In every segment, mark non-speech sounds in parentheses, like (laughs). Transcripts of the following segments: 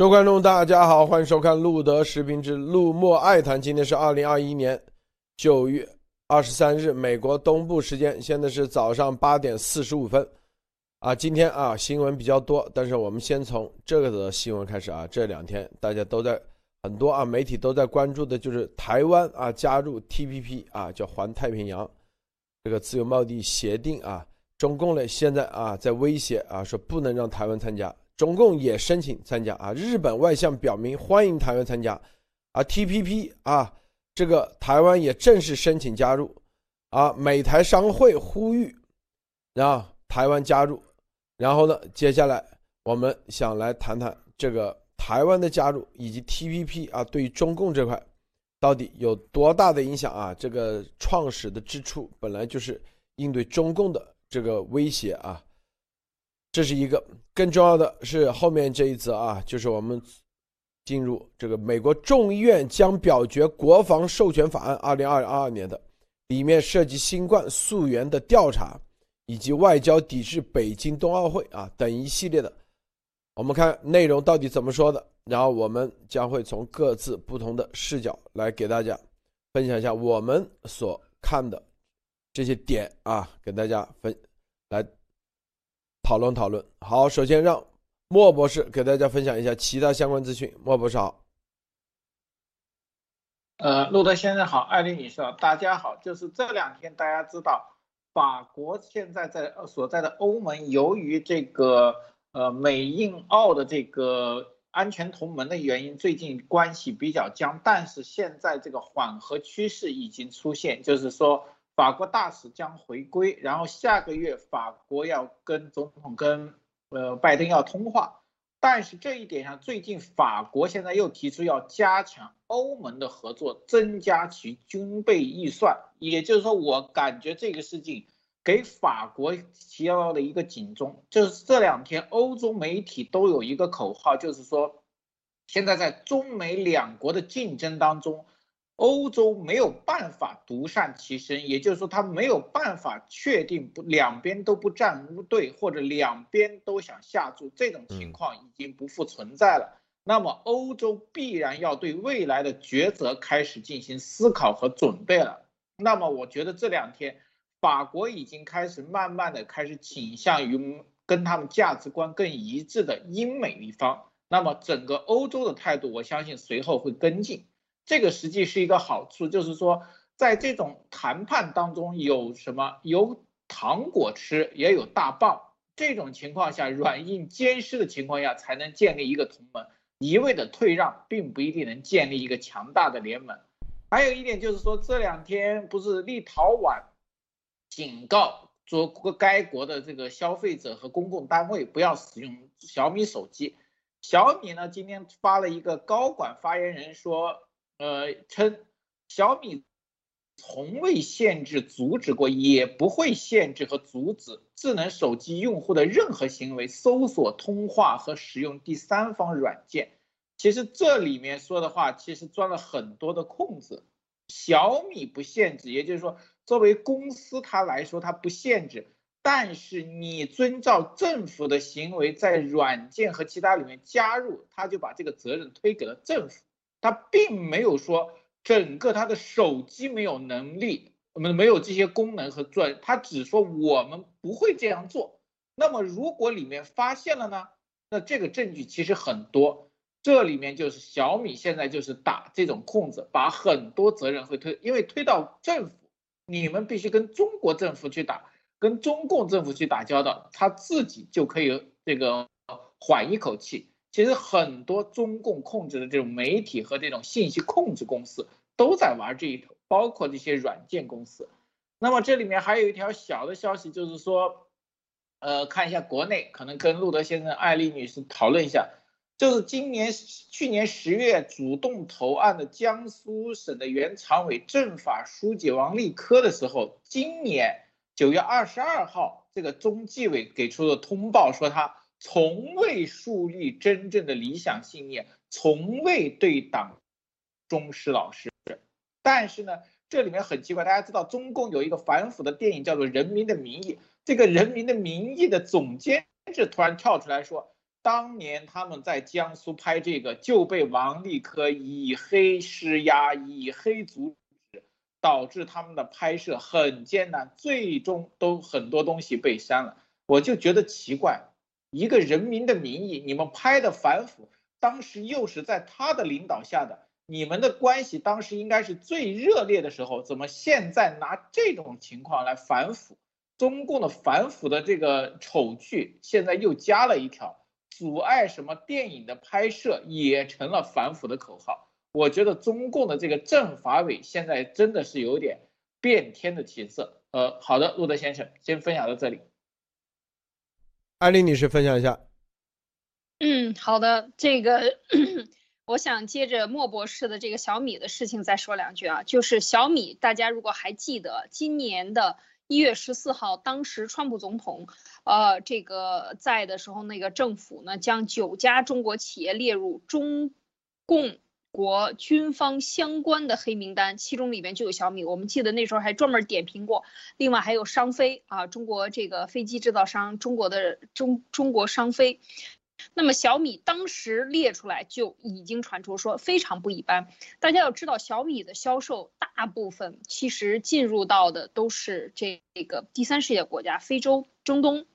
各位观众，大家好，欢迎收看路德时评之路莫爱谈。今天是二零二一年九月二十三日，美国东部时间，现在是早上八点四十五分。啊，今天啊新闻比较多，但是我们先从这个的新闻开始啊。这两天大家都在很多啊媒体都在关注的就是台湾啊加入 TPP 啊，叫环太平洋这个自由贸易协定啊。中共呢现在啊在威胁啊说不能让台湾参加。中共也申请参加啊，日本外相表明欢迎台湾参加，啊，TPP 啊，这个台湾也正式申请加入，啊，美台商会呼吁让台湾加入，然后呢，接下来我们想来谈谈这个台湾的加入以及 TPP 啊，对于中共这块到底有多大的影响啊？这个创始的之初本来就是应对中共的这个威胁啊。这是一个更重要的是后面这一则啊，就是我们进入这个美国众议院将表决国防授权法案二零二二年的，里面涉及新冠溯源的调查，以及外交抵制北京冬奥会啊等一系列的，我们看内容到底怎么说的，然后我们将会从各自不同的视角来给大家分享一下我们所看的这些点啊，给大家分来。讨论讨论，好，首先让莫博士给大家分享一下其他相关资讯。莫博士好，呃，路德先生好，艾丽女士好，大家好。就是这两天大家知道，法国现在在所在的欧盟，由于这个呃美印澳的这个安全同盟的原因，最近关系比较僵。但是现在这个缓和趋势已经出现，就是说。法国大使将回归，然后下个月法国要跟总统跟呃拜登要通话，但是这一点上，最近法国现在又提出要加强欧盟的合作，增加其军备预算，也就是说，我感觉这个事情给法国提到了一个警钟，就是这两天欧洲媒体都有一个口号，就是说，现在在中美两国的竞争当中。欧洲没有办法独善其身，也就是说，他没有办法确定不两边都不站队，或者两边都想下注，这种情况已经不复存在了。那么，欧洲必然要对未来的抉择开始进行思考和准备了。那么，我觉得这两天法国已经开始慢慢的开始倾向于跟他们价值观更一致的英美一方。那么，整个欧洲的态度，我相信随后会跟进。这个实际是一个好处，就是说，在这种谈判当中有什么有糖果吃，也有大棒。这种情况下，软硬兼施的情况下，才能建立一个同盟。一味的退让，并不一定能建立一个强大的联盟。还有一点就是说，这两天不是立陶宛警告说，该国的这个消费者和公共单位不要使用小米手机。小米呢，今天发了一个高管发言人说。呃，称小米从未限制、阻止过，也不会限制和阻止智能手机用户的任何行为，搜索、通话和使用第三方软件。其实这里面说的话，其实钻了很多的空子。小米不限制，也就是说，作为公司它来说，它不限制。但是你遵照政府的行为，在软件和其他里面加入，他就把这个责任推给了政府。他并没有说整个他的手机没有能力，我们没有这些功能和专，他只说我们不会这样做。那么如果里面发现了呢？那这个证据其实很多，这里面就是小米现在就是打这种空子，把很多责任会推，因为推到政府，你们必须跟中国政府去打，跟中共政府去打交道，他自己就可以这个缓一口气。其实很多中共控制的这种媒体和这种信息控制公司都在玩这一头，包括这些软件公司。那么这里面还有一条小的消息，就是说，呃，看一下国内，可能跟路德先生、艾丽女士讨论一下，就是今年去年十月主动投案的江苏省的原常委、政法书记王立科的时候，今年九月二十二号，这个中纪委给出的通报说他。从未树立真正的理想信念，从未对党忠实老实。但是呢，这里面很奇怪，大家知道中共有一个反腐的电影叫做《人民的名义》，这个《人民的名义》的总监制突然跳出来说，当年他们在江苏拍这个，就被王立科以黑施压，以黑阻止，导致他们的拍摄很艰难，最终都很多东西被删了。我就觉得奇怪，一个人民的名义，你们拍的反腐，当时又是在他的领导下的，你们的关系当时应该是最热烈的时候，怎么现在拿这种情况来反腐？中共的反腐的这个丑剧，现在又加了一条。阻碍什么电影的拍摄也成了反腐的口号。我觉得中共的这个政法委现在真的是有点变天的起色。呃，好的，路德先生，先分享到这里。艾丽女士分享一下。嗯，好的，这个 (coughs) 我想接着莫博士的这个小米的事情再说两句啊，就是小米，大家如果还记得今年的。一月十四号，当时川普总统，呃，这个在的时候，那个政府呢，将九家中国企业列入中共国军方相关的黑名单，其中里面就有小米。我们记得那时候还专门点评过，另外还有商飞啊，中国这个飞机制造商，中国的中中国商飞。那么小米当时列出来就已经传出说非常不一般。大家要知道，小米的销售大部分其实进入到的都是这个第三世界国家，非洲、中东。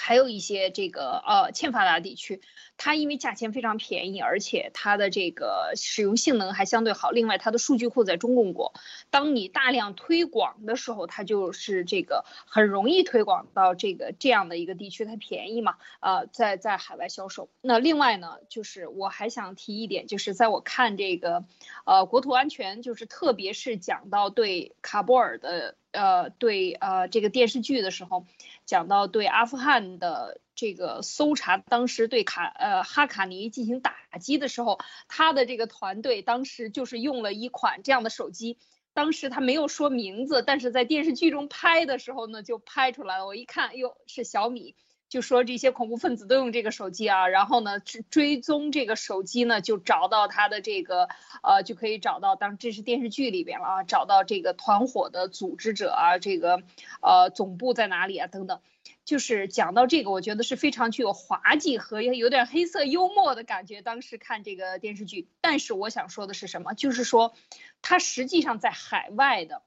还有一些这个呃欠发达地区，它因为价钱非常便宜，而且它的这个使用性能还相对好。另外，它的数据库在中共国，当你大量推广的时候，它就是这个很容易推广到这个这样的一个地区，它便宜嘛，呃，在在海外销售。那另外呢，就是我还想提一点，就是在我看这个呃国土安全，就是特别是讲到对卡布尔的。呃，对，呃，这个电视剧的时候，讲到对阿富汗的这个搜查，当时对卡呃哈卡尼进行打击的时候，他的这个团队当时就是用了一款这样的手机，当时他没有说名字，但是在电视剧中拍的时候呢，就拍出来了。我一看，哟，是小米。就说这些恐怖分子都用这个手机啊，然后呢追追踪这个手机呢，就找到他的这个呃，就可以找到，当这是电视剧里边了啊，找到这个团伙的组织者啊，这个呃总部在哪里啊等等，就是讲到这个，我觉得是非常具有滑稽和有点黑色幽默的感觉。当时看这个电视剧，但是我想说的是什么？就是说，他实际上在海外的。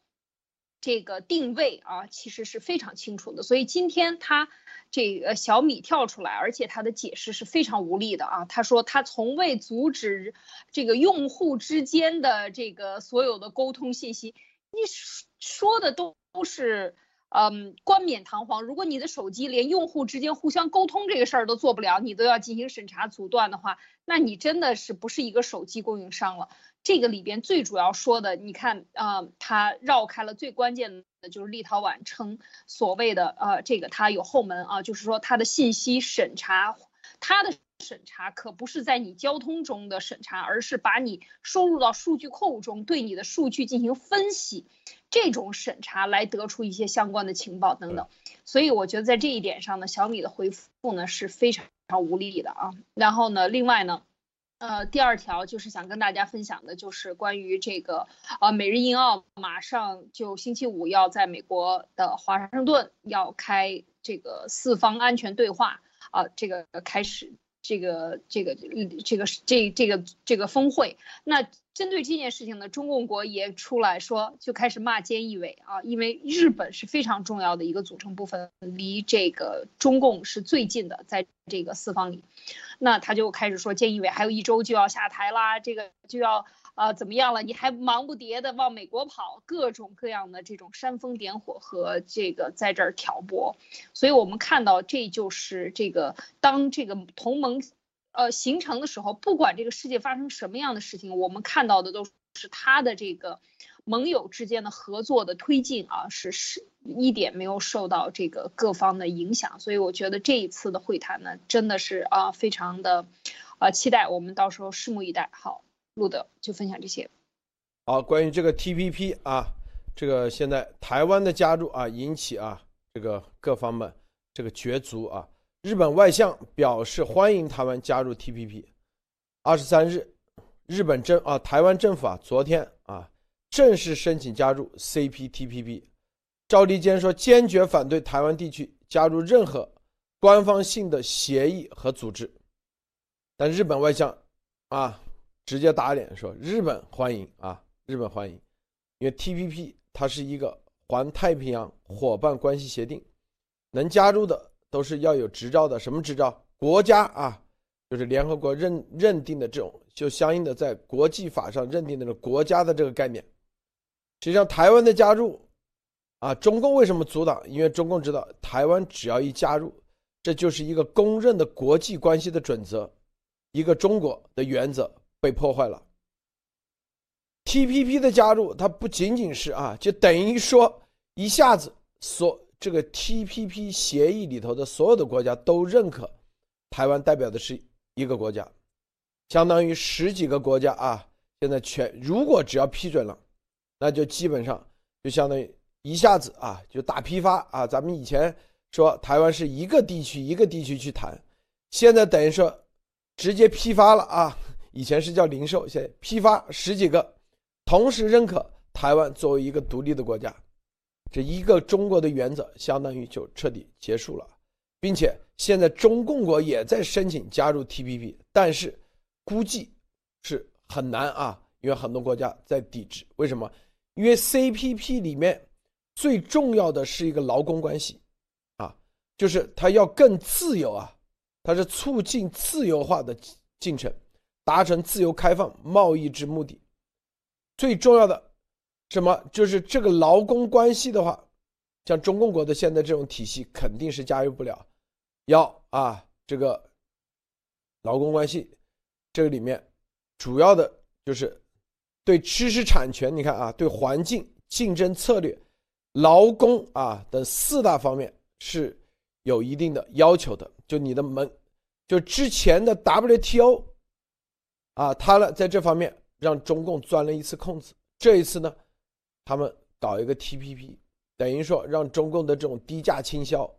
这个定位啊，其实是非常清楚的，所以今天他这个小米跳出来，而且他的解释是非常无力的啊。他说他从未阻止这个用户之间的这个所有的沟通信息，你说的都是。嗯，冠冕堂皇。如果你的手机连用户之间互相沟通这个事儿都做不了，你都要进行审查阻断的话，那你真的是不是一个手机供应商了？这个里边最主要说的，你看啊，它绕开了最关键的就是立陶宛称所谓的呃，这个它有后门啊，就是说它的信息审查，它的。审查可不是在你交通中的审查，而是把你收入到数据库中，对你的数据进行分析，这种审查来得出一些相关的情报等等。所以我觉得在这一点上呢，小米的回复呢是非常非常无力的啊。然后呢，另外呢，呃，第二条就是想跟大家分享的，就是关于这个呃，每日印澳马上就星期五要在美国的华盛顿要开这个四方安全对话啊，这个开始。这个这个这个这这个这个峰会，那针对这件事情呢，中共国也出来说，就开始骂菅义伟啊，因为日本是非常重要的一个组成部分，离这个中共是最近的，在这个四方里，那他就开始说菅义伟还有一周就要下台啦，这个就要。啊，怎么样了？你还忙不迭的往美国跑，各种各样的这种煽风点火和这个在这儿挑拨，所以我们看到这就是这个当这个同盟，呃形成的时候，不管这个世界发生什么样的事情，我们看到的都是他的这个盟友之间的合作的推进啊，是是一点没有受到这个各方的影响，所以我觉得这一次的会谈呢，真的是啊非常的，啊期待，我们到时候拭目以待。好。录的就分享这些。好，关于这个 T P P 啊，这个现在台湾的加入啊，引起啊这个各方们这个角逐啊。日本外相表示欢迎台湾加入 T P P。二十三日，日本政啊台湾政府啊昨天啊正式申请加入 C P T P P。赵立坚说坚决反对台湾地区加入任何官方性的协议和组织但日本外相啊直接打脸说日本欢迎啊，日本欢迎，因为 TPP 它是一个环太平洋伙伴关系协定，能加入的都是要有执照的，什么执照？国家啊，就是联合国认认定的这种，就相应的在国际法上认定的这国家的这个概念。实际上，台湾的加入啊，中共为什么阻挡？因为中共知道台湾只要一加入，这就是一个公认的国际关系的准则，一个中国的原则被破坏了。TPP 的加入，它不仅仅是啊，就等于说一下子所这个 TPP 协议里头的所有的国家都认可。台湾代表的是一个国家，相当于十几个国家啊。现在全如果只要批准了，那就基本上就相当于一下子啊就打批发啊。咱们以前说台湾是一个地区一个地区去谈，现在等于说直接批发了啊。以前是叫零售，现在批发十几个，同时认可台湾作为一个独立的国家，这一个中国的原则相当于就彻底结束了。并且现在中共国也在申请加入 TPP，但是估计是很难啊，因为很多国家在抵制。为什么？因为 CPP 里面最重要的是一个劳工关系，啊，就是它要更自由啊，它是促进自由化的进程，达成自由开放贸易之目的。最重要的什么？就是这个劳工关系的话，像中共国的现在这种体系肯定是加入不了。要啊，这个劳工关系，这个里面主要的就是对知识产权，你看啊，对环境、竞争策略、劳工啊等四大方面是有一定的要求的。就你的门，就之前的 WTO 啊，他呢在这方面让中共钻了一次空子。这一次呢，他们搞一个 TPP，等于说让中共的这种低价倾销。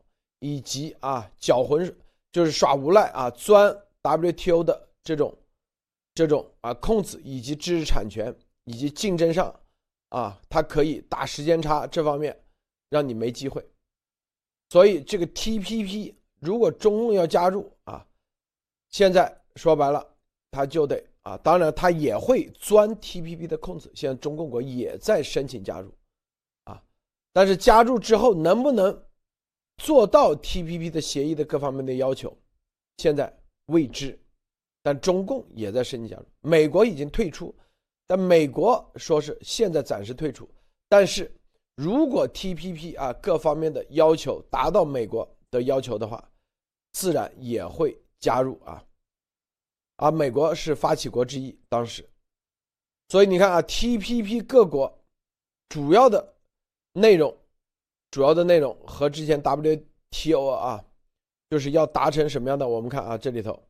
以及啊，搅浑就是耍无赖啊，钻 WTO 的这种这种啊空子，以及知识产权以及竞争上啊，它可以打时间差，这方面让你没机会。所以这个 TPP 如果中共要加入啊，现在说白了，他就得啊，当然他也会钻 TPP 的空子。现在中共国也在申请加入啊，但是加入之后能不能？做到 TPP 的协议的各方面的要求，现在未知，但中共也在申请加入。美国已经退出，但美国说是现在暂时退出。但是如果 TPP 啊各方面的要求达到美国的要求的话，自然也会加入啊。啊，美国是发起国之一，当时，所以你看啊，TPP 各国主要的内容。主要的内容和之前 WTO 啊，就是要达成什么样的？我们看啊，这里头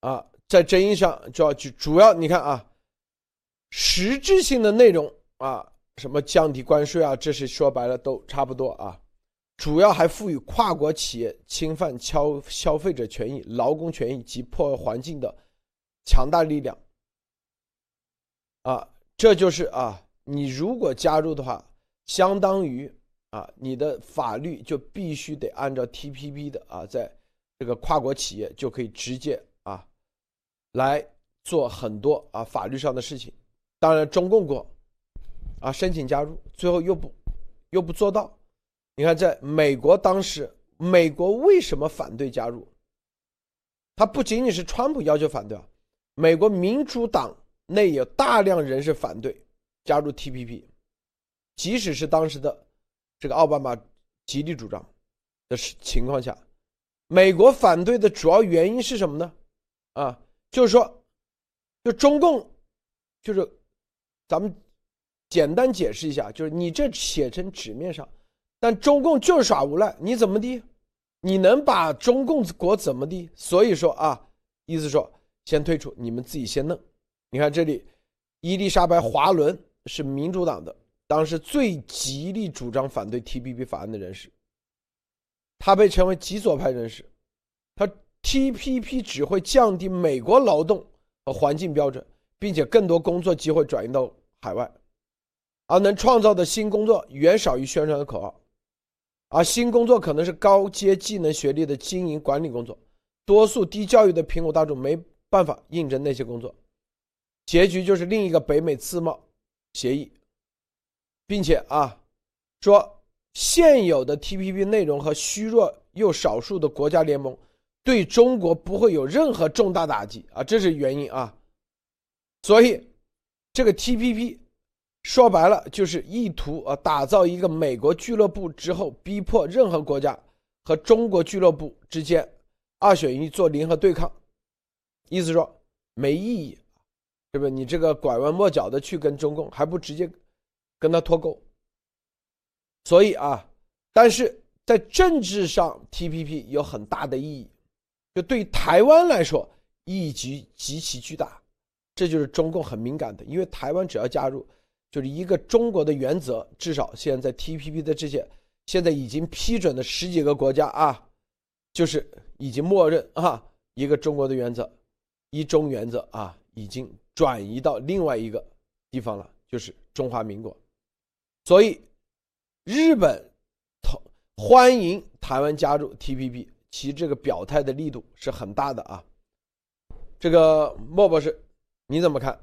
啊，在争议上就要去主要你看啊，实质性的内容啊，什么降低关税啊，这是说白了都差不多啊。主要还赋予跨国企业侵犯消消费者权益、劳工权益及破坏环境的强大力量啊，这就是啊。你如果加入的话，相当于啊，你的法律就必须得按照 TPP 的啊，在这个跨国企业就可以直接啊来做很多啊法律上的事情。当然，中共国啊申请加入，最后又不又不做到。你看，在美国当时，美国为什么反对加入？他不仅仅是川普要求反对啊，美国民主党内有大量人士反对。加入 TPP，即使是当时的这个奥巴马极力主张的情况下，美国反对的主要原因是什么呢？啊，就是说，就中共，就是咱们简单解释一下，就是你这写成纸面上，但中共就是耍无赖，你怎么的？你能把中共国怎么的？所以说啊，意思说先退出，你们自己先弄。你看这里，伊丽莎白·华伦。是民主党的当时最极力主张反对 TPP 法案的人士，他被称为极左派人士。他 TPP 只会降低美国劳动和环境标准，并且更多工作机会转移到海外，而能创造的新工作远少于宣传的口号。而新工作可能是高阶技能学历的经营管理工作，多数低教育的苹果大众没办法应征那些工作，结局就是另一个北美自贸协议，并且啊，说现有的 TPP 内容和虚弱又少数的国家联盟对中国不会有任何重大打击啊，这是原因啊，所以这个 TPP。说白了就是意图啊打造一个美国俱乐部之后，逼迫任何国家和中国俱乐部之间二选一做联合对抗，意思说没意义，对不对？你这个拐弯抹角的去跟中共，还不直接跟他脱钩？所以啊，但是在政治上，TPP 有很大的意义，就对台湾来说意义极极其巨大，这就是中共很敏感的，因为台湾只要加入。就是一个中国的原则，至少现在 TPP 的这些现在已经批准的十几个国家啊，就是已经默认啊一个中国的原则，一中原则啊已经转移到另外一个地方了，就是中华民国。所以日本同欢迎台湾加入 TPP，其这个表态的力度是很大的啊。这个莫博士你怎么看？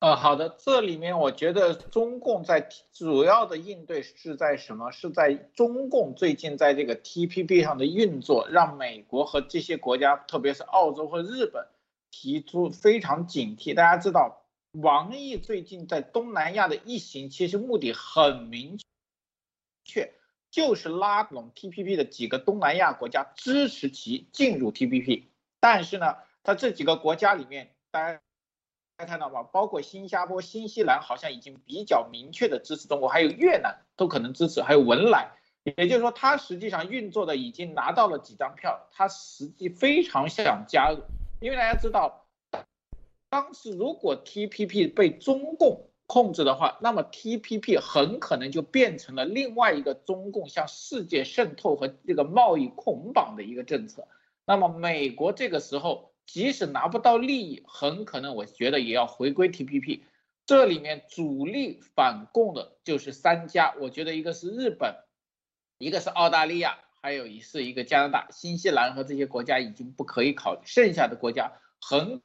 呃，好的，这里面我觉得中共在主要的应对是在什么？是在中共最近在这个 TPP 上的运作，让美国和这些国家，特别是澳洲和日本，提出非常警惕。大家知道，王毅最近在东南亚的一行，其实目的很明确，就是拉拢 TPP 的几个东南亚国家，支持其进入 TPP。但是呢，他这几个国家里面，大家。大家看到吗？包括新加坡、新西兰好像已经比较明确的支持中国，还有越南都可能支持，还有文莱，也就是说，他实际上运作的已经拿到了几张票，他实际非常想加入，因为大家知道，当时如果 TPP 被中共控制的话，那么 TPP 很可能就变成了另外一个中共向世界渗透和这个贸易捆绑的一个政策，那么美国这个时候。即使拿不到利益，很可能我觉得也要回归 TPP。这里面主力反共的就是三家，我觉得一个是日本，一个是澳大利亚，还有一是一个加拿大、新西兰和这些国家已经不可以考虑，剩下的国家很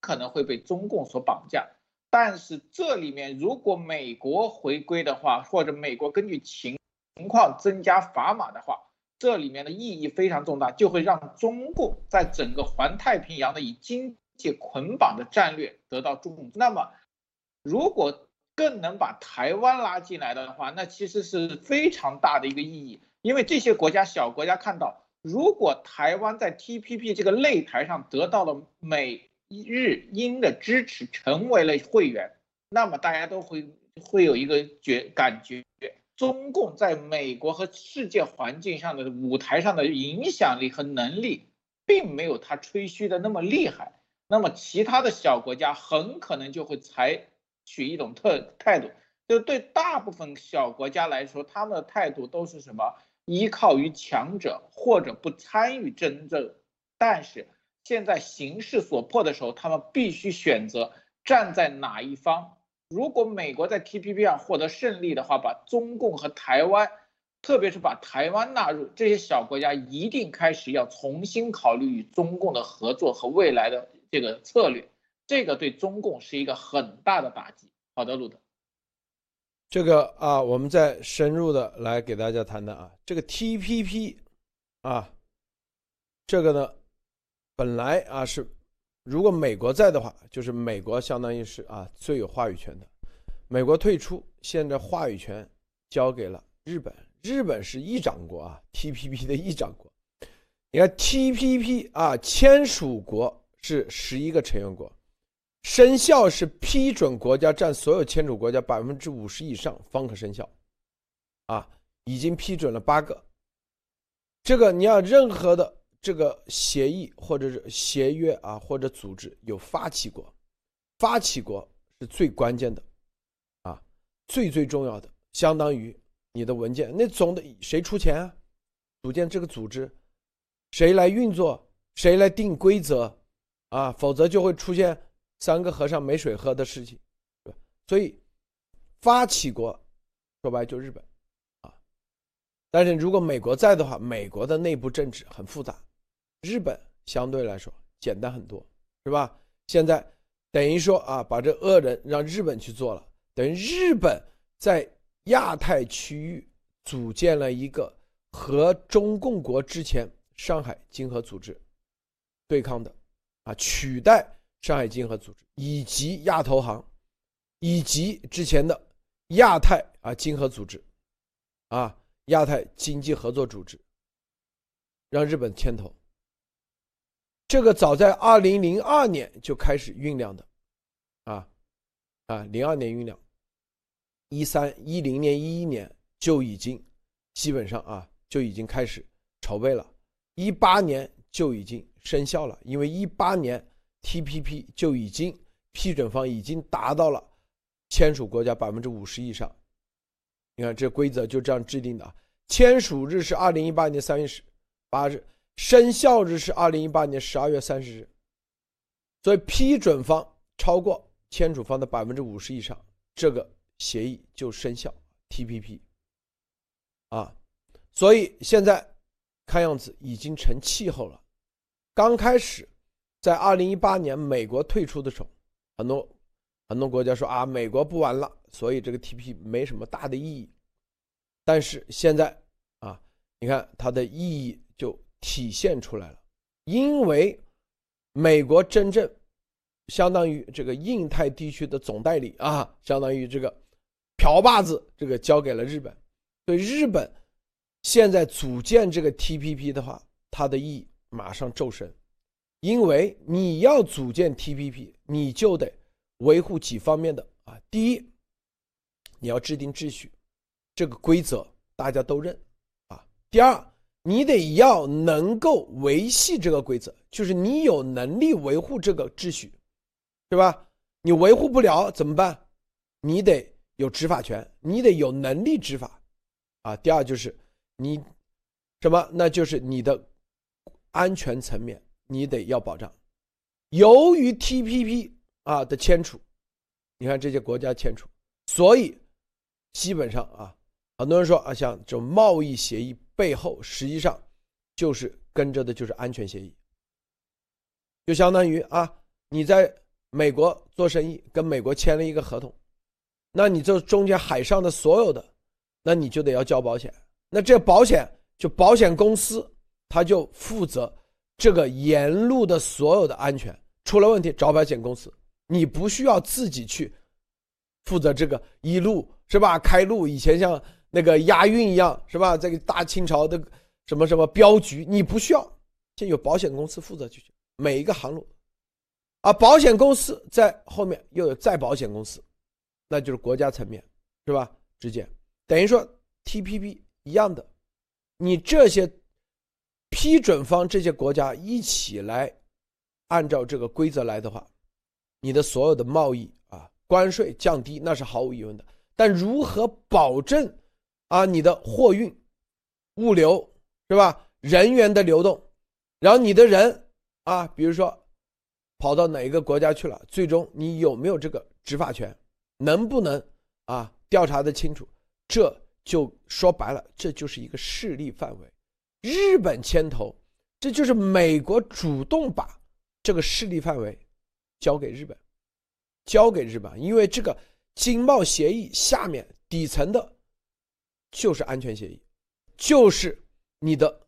可能会被中共所绑架。但是这里面如果美国回归的话，或者美国根据情情况增加砝码的话。这里面的意义非常重大，就会让中共在整个环太平洋的以经济捆绑的战略得到重。那么，如果更能把台湾拉进来的话，那其实是非常大的一个意义。因为这些国家小国家看到，如果台湾在 TPP 这个擂台上得到了美日英的支持，成为了会员，那么大家都会会有一个觉感觉。中共在美国和世界环境上的舞台上的影响力和能力，并没有他吹嘘的那么厉害。那么其他的小国家很可能就会采取一种特态度，就对大部分小国家来说，他们的态度都是什么？依靠于强者或者不参与争争。但是现在形势所迫的时候，他们必须选择站在哪一方。如果美国在 TPP 上获得胜利的话，把中共和台湾，特别是把台湾纳入，这些小国家一定开始要重新考虑与中共的合作和未来的这个策略，这个对中共是一个很大的打击。好的，路德，这个啊，我们再深入的来给大家谈谈啊，这个 TPP 啊，这个呢，本来啊是。如果美国在的话，就是美国相当于是啊最有话语权的。美国退出，现在话语权交给了日本。日本是议长国啊，TPP 的议长国。你看 TPP 啊，签署国是十一个成员国，生效是批准国家占所有签署国家百分之五十以上方可生效。啊，已经批准了八个。这个你要任何的。这个协议或者是协约啊，或者组织有发起国，发起国是最关键的，啊，最最重要的，相当于你的文件。那总得谁出钱啊？组建这个组织，谁来运作？谁来定规则？啊，否则就会出现三个和尚没水喝的事情，所以，发起国说白就日本，啊，但是如果美国在的话，美国的内部政治很复杂，日本相对来说简单很多，是吧？现在等于说啊，把这恶人让日本去做了，等于日本在亚太区域组建了一个和中共国之前上海经合组织对抗的，啊，取代上海经合组织以及亚投行，以及之前的。亚太啊，经合组织，啊，亚太经济合作组织，让日本牵头。这个早在二零零二年就开始酝酿的，啊，啊，零二年酝酿，一三一零年一一年就已经基本上啊就已经开始筹备了，一八年就已经生效了，因为一八年 TPP 就已经批准方已经达到了。签署国家百分之五十以上，你看这规则就这样制定的。签署日是二零一八年三月十八日，生效日是二零一八年十二月三十日。所以批准方超过签署方的百分之五十以上，这个协议就生效。TPP 啊，所以现在看样子已经成气候了。刚开始在二零一八年美国退出的时候，很多。很多国家说啊，美国不玩了，所以这个 TP 没什么大的意义。但是现在啊，你看它的意义体现出来了，因为美国真正相当于这个印太地区的总代理啊，相当于这个瓢把子，这个交给了日本。所以日本现在组建这个 TPP 的话，它的意义马上骤升，因为你要组建 TPP，你就得。维护几方面的啊？第一，你要制定秩序，这个规则大家都认啊。第二，你得要能够维系这个规则，就是你有能力维护这个秩序，对吧？你维护不了怎么办？你得有执法权，你得有能力执法啊。第二就是你什么？那就是你的安全层面，你得要保障。由于 TPP。啊的签署，你看这些国家签署，所以基本上啊，很多人说啊，像这种贸易协议背后，实际上就是跟着的就是安全协议，就相当于啊，你在美国做生意，跟美国签了一个合同，那你这中间海上的所有的，那你就得要交保险，那这保险就保险公司他就负责这个沿路的所有的安全，出了问题找保险公司。你不需要自己去负责这个一路是吧？开路以前像那个押运一样是吧？这个大清朝的什么什么镖局，你不需要，先有保险公司负责去每一个航路，啊，保险公司在后面又有再保险公司，那就是国家层面是吧？直接等于说 TPP 一样的，你这些批准方这些国家一起来按照这个规则来的话。你的所有的贸易啊，关税降低那是毫无疑问的，但如何保证啊你的货运、物流是吧？人员的流动，然后你的人啊，比如说跑到哪一个国家去了，最终你有没有这个执法权？能不能啊调查的清楚？这就说白了，这就是一个势力范围。日本牵头，这就是美国主动把这个势力范围。交给日本，交给日本，因为这个经贸协议下面底层的，就是安全协议，就是你的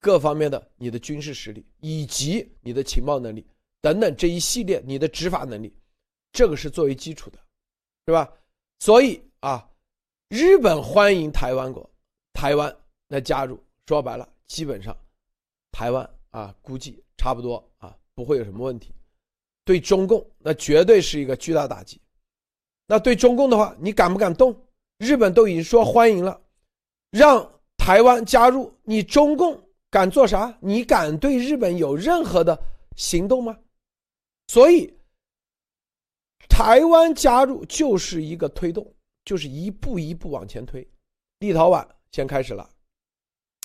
各方面的你的军事实力以及你的情报能力等等这一系列你的执法能力，这个是作为基础的，是吧？所以啊，日本欢迎台湾国台湾来加入，说白了，基本上台湾啊，估计差不多啊，不会有什么问题。对中共，那绝对是一个巨大打击。那对中共的话，你敢不敢动？日本都已经说欢迎了，让台湾加入，你中共敢做啥？你敢对日本有任何的行动吗？所以，台湾加入就是一个推动，就是一步一步往前推。立陶宛先开始了，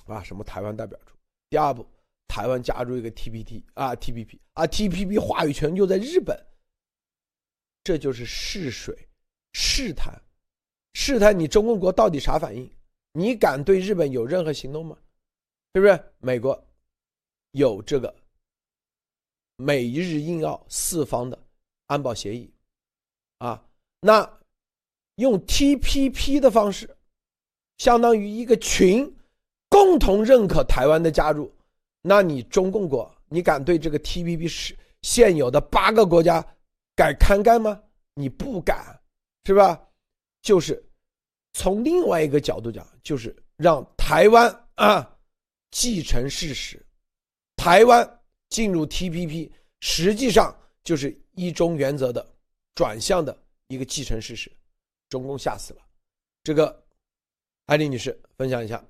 啊，什么台湾代表处？第二步。台湾加入一个 TPT 啊，TPP 啊，TPP 话语权就在日本，这就是试水、试探，试探你中共国到底啥反应？你敢对日本有任何行动吗？是不是？美国有这个美日印澳四方的安保协议啊，那用 TPP 的方式，相当于一个群共同认可台湾的加入，那你中共国，你敢对这个 TPP 是现有的八个国家敢看干吗？你不敢，是吧？就是从另外一个角度讲，就是让台湾啊继承事实，台湾进入 TPP，实际上就是一中原则的转向的一个继承事实。中共吓死了，这个艾丽女士分享一下。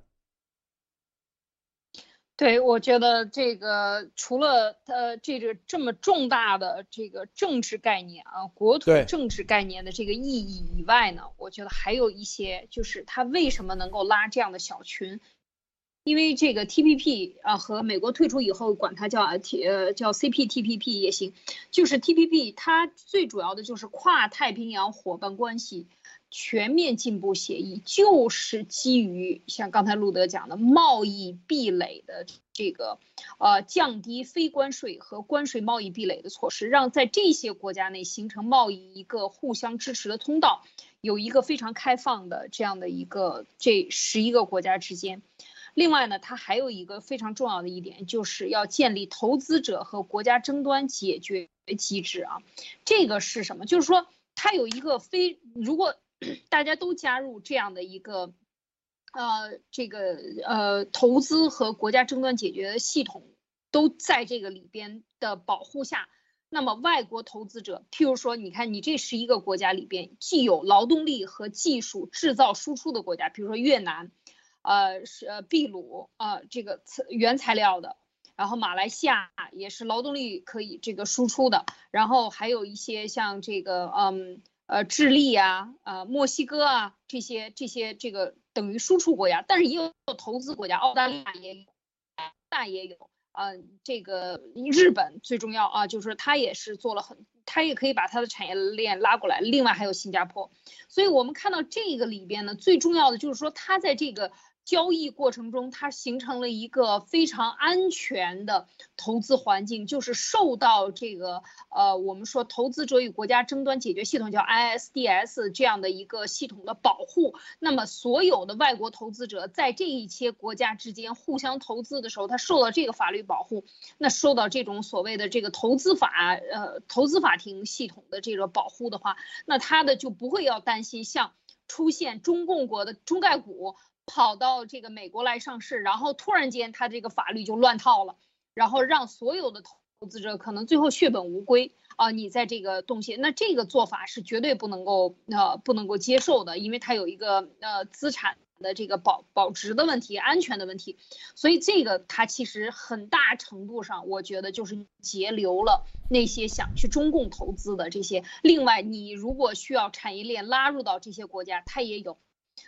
对，我觉得这个除了呃这个这么重大的这个政治概念啊，国土政治概念的这个意义以外呢，我觉得还有一些，就是他为什么能够拉这样的小群？因为这个 T P P 啊和美国退出以后，管它叫 T 呃叫 C P T P P 也行，就是 T P P 它最主要的就是跨太平洋伙伴关系。全面进步协议就是基于像刚才路德讲的贸易壁垒的这个，呃，降低非关税和关税贸易壁垒的措施，让在这些国家内形成贸易一个互相支持的通道，有一个非常开放的这样的一个这十一个国家之间。另外呢，它还有一个非常重要的一点，就是要建立投资者和国家争端解决机制啊。这个是什么？就是说它有一个非如果。(clears throat) 大家都加入这样的一个，呃，这个呃投资和国家争端解决的系统都在这个里边的保护下。那么外国投资者，譬如说，你看你这十一个国家里边，既有劳动力和技术制造输出的国家，比如说越南，呃是呃秘鲁啊这个原材料的，然后马来西亚也是劳动力可以这个输出的，然后还有一些像这个嗯。呃，智利呀，呃，墨西哥啊，这些这些这个等于输出国家，但是也有投资国家，澳大利亚也有，大也有，呃，这个日本最重要啊，就是它也是做了很，它也可以把它的产业链拉过来。另外还有新加坡，所以我们看到这个里边呢，最重要的就是说它在这个。交易过程中，它形成了一个非常安全的投资环境，就是受到这个呃，我们说投资者与国家争端解决系统叫 ISDS 这样的一个系统的保护。那么，所有的外国投资者在这一些国家之间互相投资的时候，他受到这个法律保护，那受到这种所谓的这个投资法呃投资法庭系统的这个保护的话，那他的就不会要担心像出现中共国的中概股。跑到这个美国来上市，然后突然间他这个法律就乱套了，然后让所有的投资者可能最后血本无归啊！你在这个东西，那这个做法是绝对不能够呃不能够接受的，因为它有一个呃资产的这个保保值的问题、安全的问题，所以这个它其实很大程度上，我觉得就是截留了那些想去中共投资的这些。另外，你如果需要产业链拉入到这些国家，它也有。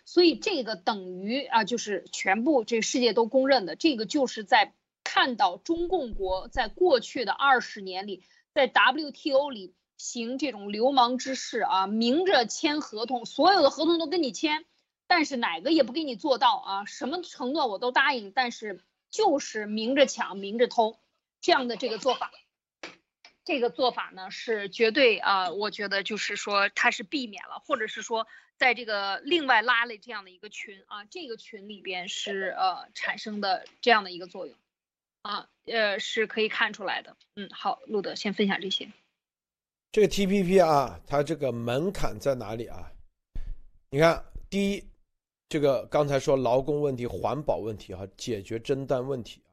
所以这个等于啊，就是全部这世界都公认的，这个就是在看到中共国在过去的二十年里，在 WTO 里行这种流氓之事啊，明着签合同，所有的合同都跟你签，但是哪个也不给你做到啊，什么承诺我都答应，但是就是明着抢，明着偷，这样的这个做法，这个做法呢是绝对啊，我觉得就是说它是避免了，或者是说。在这个另外拉了这样的一个群啊，这个群里边是呃产生的这样的一个作用，啊呃是可以看出来的。嗯，好，路德先分享这些。这个 T P P 啊，它这个门槛在哪里啊？你看，第一，这个刚才说劳工问题、环保问题和解决争端问题啊，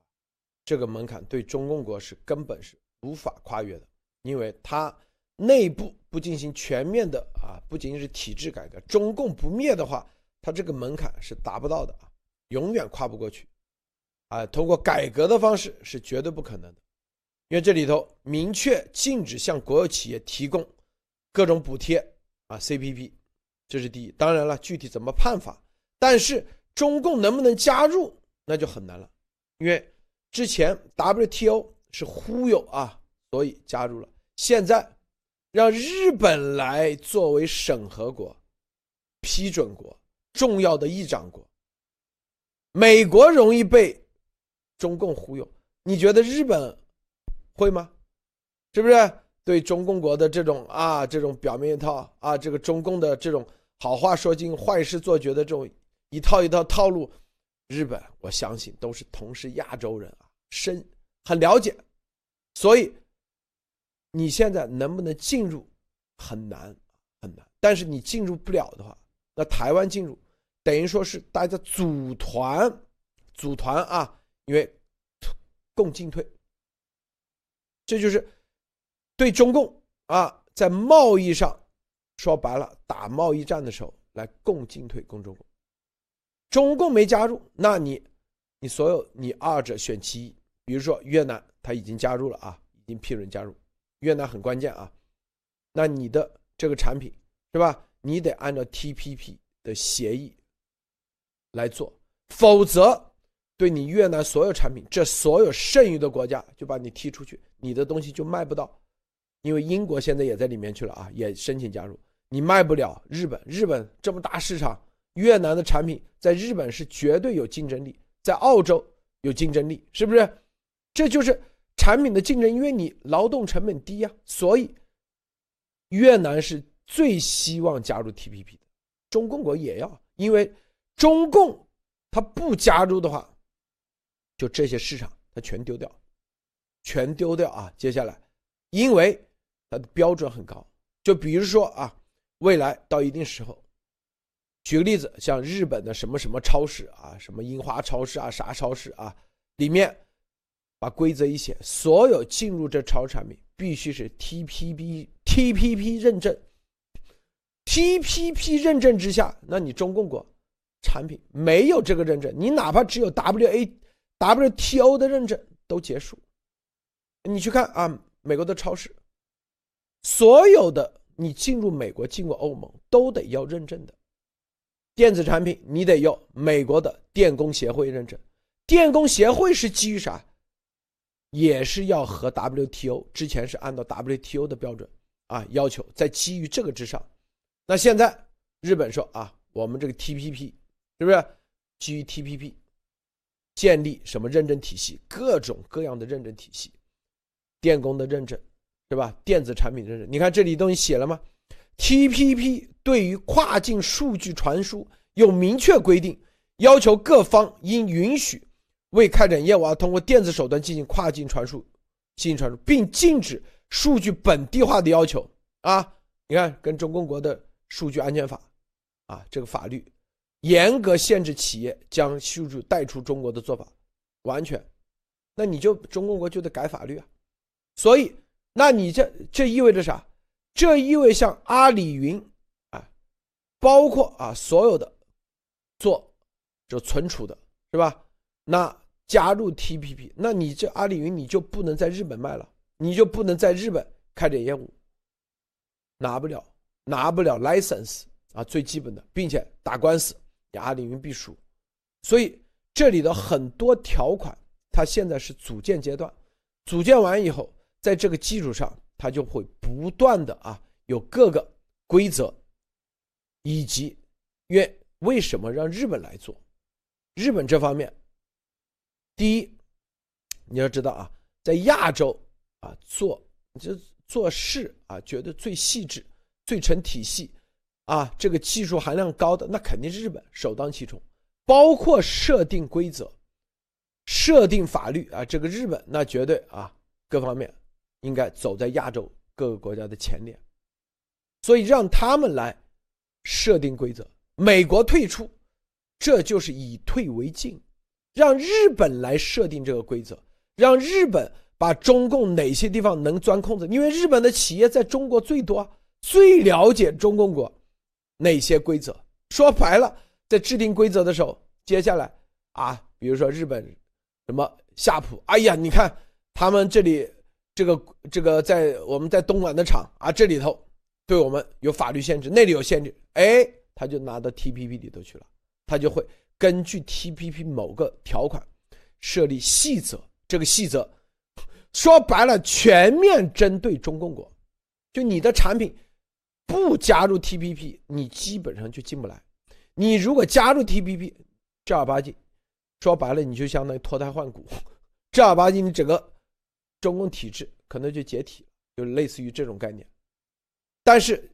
这个门槛对中共国是根本是无法跨越的，因为它。内部不进行全面的啊，不仅仅是体制改革，中共不灭的话，它这个门槛是达不到的啊，永远跨不过去，啊，通过改革的方式是绝对不可能的，因为这里头明确禁止向国有企业提供各种补贴啊，CPP，这是第一。当然了，具体怎么判法，但是中共能不能加入那就很难了，因为之前 WTO 是忽悠啊，所以加入了，现在。让日本来作为审核国，批准国、重要的议长国。美国容易被中共忽悠，你觉得日本会吗？是不是对中共国的这种啊这种表面一套啊这个中共的这种好话说尽、坏事做绝的这种一套一套套路，日本我相信都是同是亚洲人啊，深很了解，所以你现在能不能进入很难很难，但是你进入不了的话，那台湾进入等于说是大家组团组团啊，因为共进退，这就是对中共啊在贸易上说白了打贸易战的时候来共进退共中共，中共没加入，那你你所有你二者选其一。比如说越南，他已经加入了啊，已经批准加入。越南很关键啊，那你的这个产品是吧？你得按照 TPP 的协议来做，否则对你越南所有产品，这所有剩余的国家就把你踢出去，你的东西就卖不到。因为英国现在也在里面去了啊，也申请加入，你卖不了日本。日本这么大市场，越南的产品在日本是绝对有竞争力，在澳洲有竞争力，是不是？这就是产品的竞争，因为你劳动成本低呀，所以越南是最希望加入 TPP 的，中共国也要，因为中共他不加入的话，就这些市场他全丢掉，全丢掉啊！接下来，因为它的标准很高，就比如说啊，未来到一定时候，举个例子，像日本的什么什么超市啊，什么樱花超市啊，啥超市啊，里面。把规则一写，所有进入这超产品必须是 TPP TPP 认证。TPP 认证之下，那你中共国产品没有这个认证，你哪怕只有 WA WTO 的认证都结束。你去看啊，美国的超市，所有的你进入美国、进入欧盟都得要认证的。电子产品你得要美国的电工协会认证，电工协会是基于啥？也是要和 WTO 之前是按照 WTO 的标准啊要求，在基于这个之上，那现在日本说啊，我们这个 TPP 是不是基于 TPP 建立什么认证体系，各种各样的认证体系，电工的认证是吧？电子产品认证，你看这里东西写了吗？TPP 对于跨境数据传输有明确规定，要求各方应允许。为开展业务而通过电子手段进行跨境传输、进行传输，并禁止数据本地化的要求啊！你看，跟中共国的数据安全法啊，这个法律严格限制企业将数据带出中国的做法，完全，那你就中共国就得改法律啊！所以，那你这这意味着啥？这意味像阿里云啊，包括啊所有的做这存储的，是吧？那加入 TPP，那你这阿里云你就不能在日本卖了，你就不能在日本开展业务，拿不了，拿不了 license 啊，最基本的，并且打官司，你阿里云必输。所以这里的很多条款，它现在是组建阶段，组建完以后，在这个基础上，它就会不断的啊，有各个规则，以及愿为什么让日本来做，日本这方面。第一，你要知道啊，在亚洲啊做这做事啊，觉得最细致、最成体系啊，这个技术含量高的，那肯定是日本首当其冲。包括设定规则、设定法律啊，这个日本那绝对啊，各方面应该走在亚洲各个国家的前列。所以让他们来设定规则，美国退出，这就是以退为进。让日本来设定这个规则，让日本把中共哪些地方能钻空子，因为日本的企业在中国最多，最了解中共国哪些规则。说白了，在制定规则的时候，接下来啊，比如说日本什么夏普，哎呀，你看他们这里这个这个在我们在东莞的厂啊，这里头对我们有法律限制，那里有限制，哎，他就拿到 TPP 里头去了，他就会。根据 TPP 某个条款设立细则，这个细则 (laughs) 说白了全面针对中共国，就你的产品不加入 TPP，你基本上就进不来。你如果加入 TPP，正儿八经，说白了，你就相当于脱胎换骨，(laughs) 正儿八经，你整个中共体制可能就解体，就类似于这种概念。但是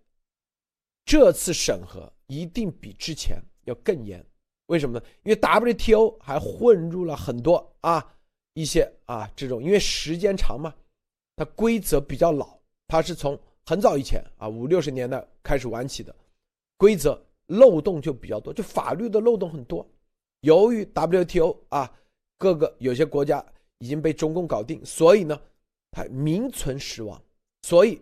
这次审核一定比之前要更严，为什么呢？因为 WTO 还混入了很多啊一些啊这种，因为时间长嘛，它规则比较老，它是从很早以前啊五六十年代开始玩起的，规则漏洞就比较多，就法律的漏洞很多。由于 WTO 啊各个有些国家已经被中共搞定，所以呢它名存实亡，所以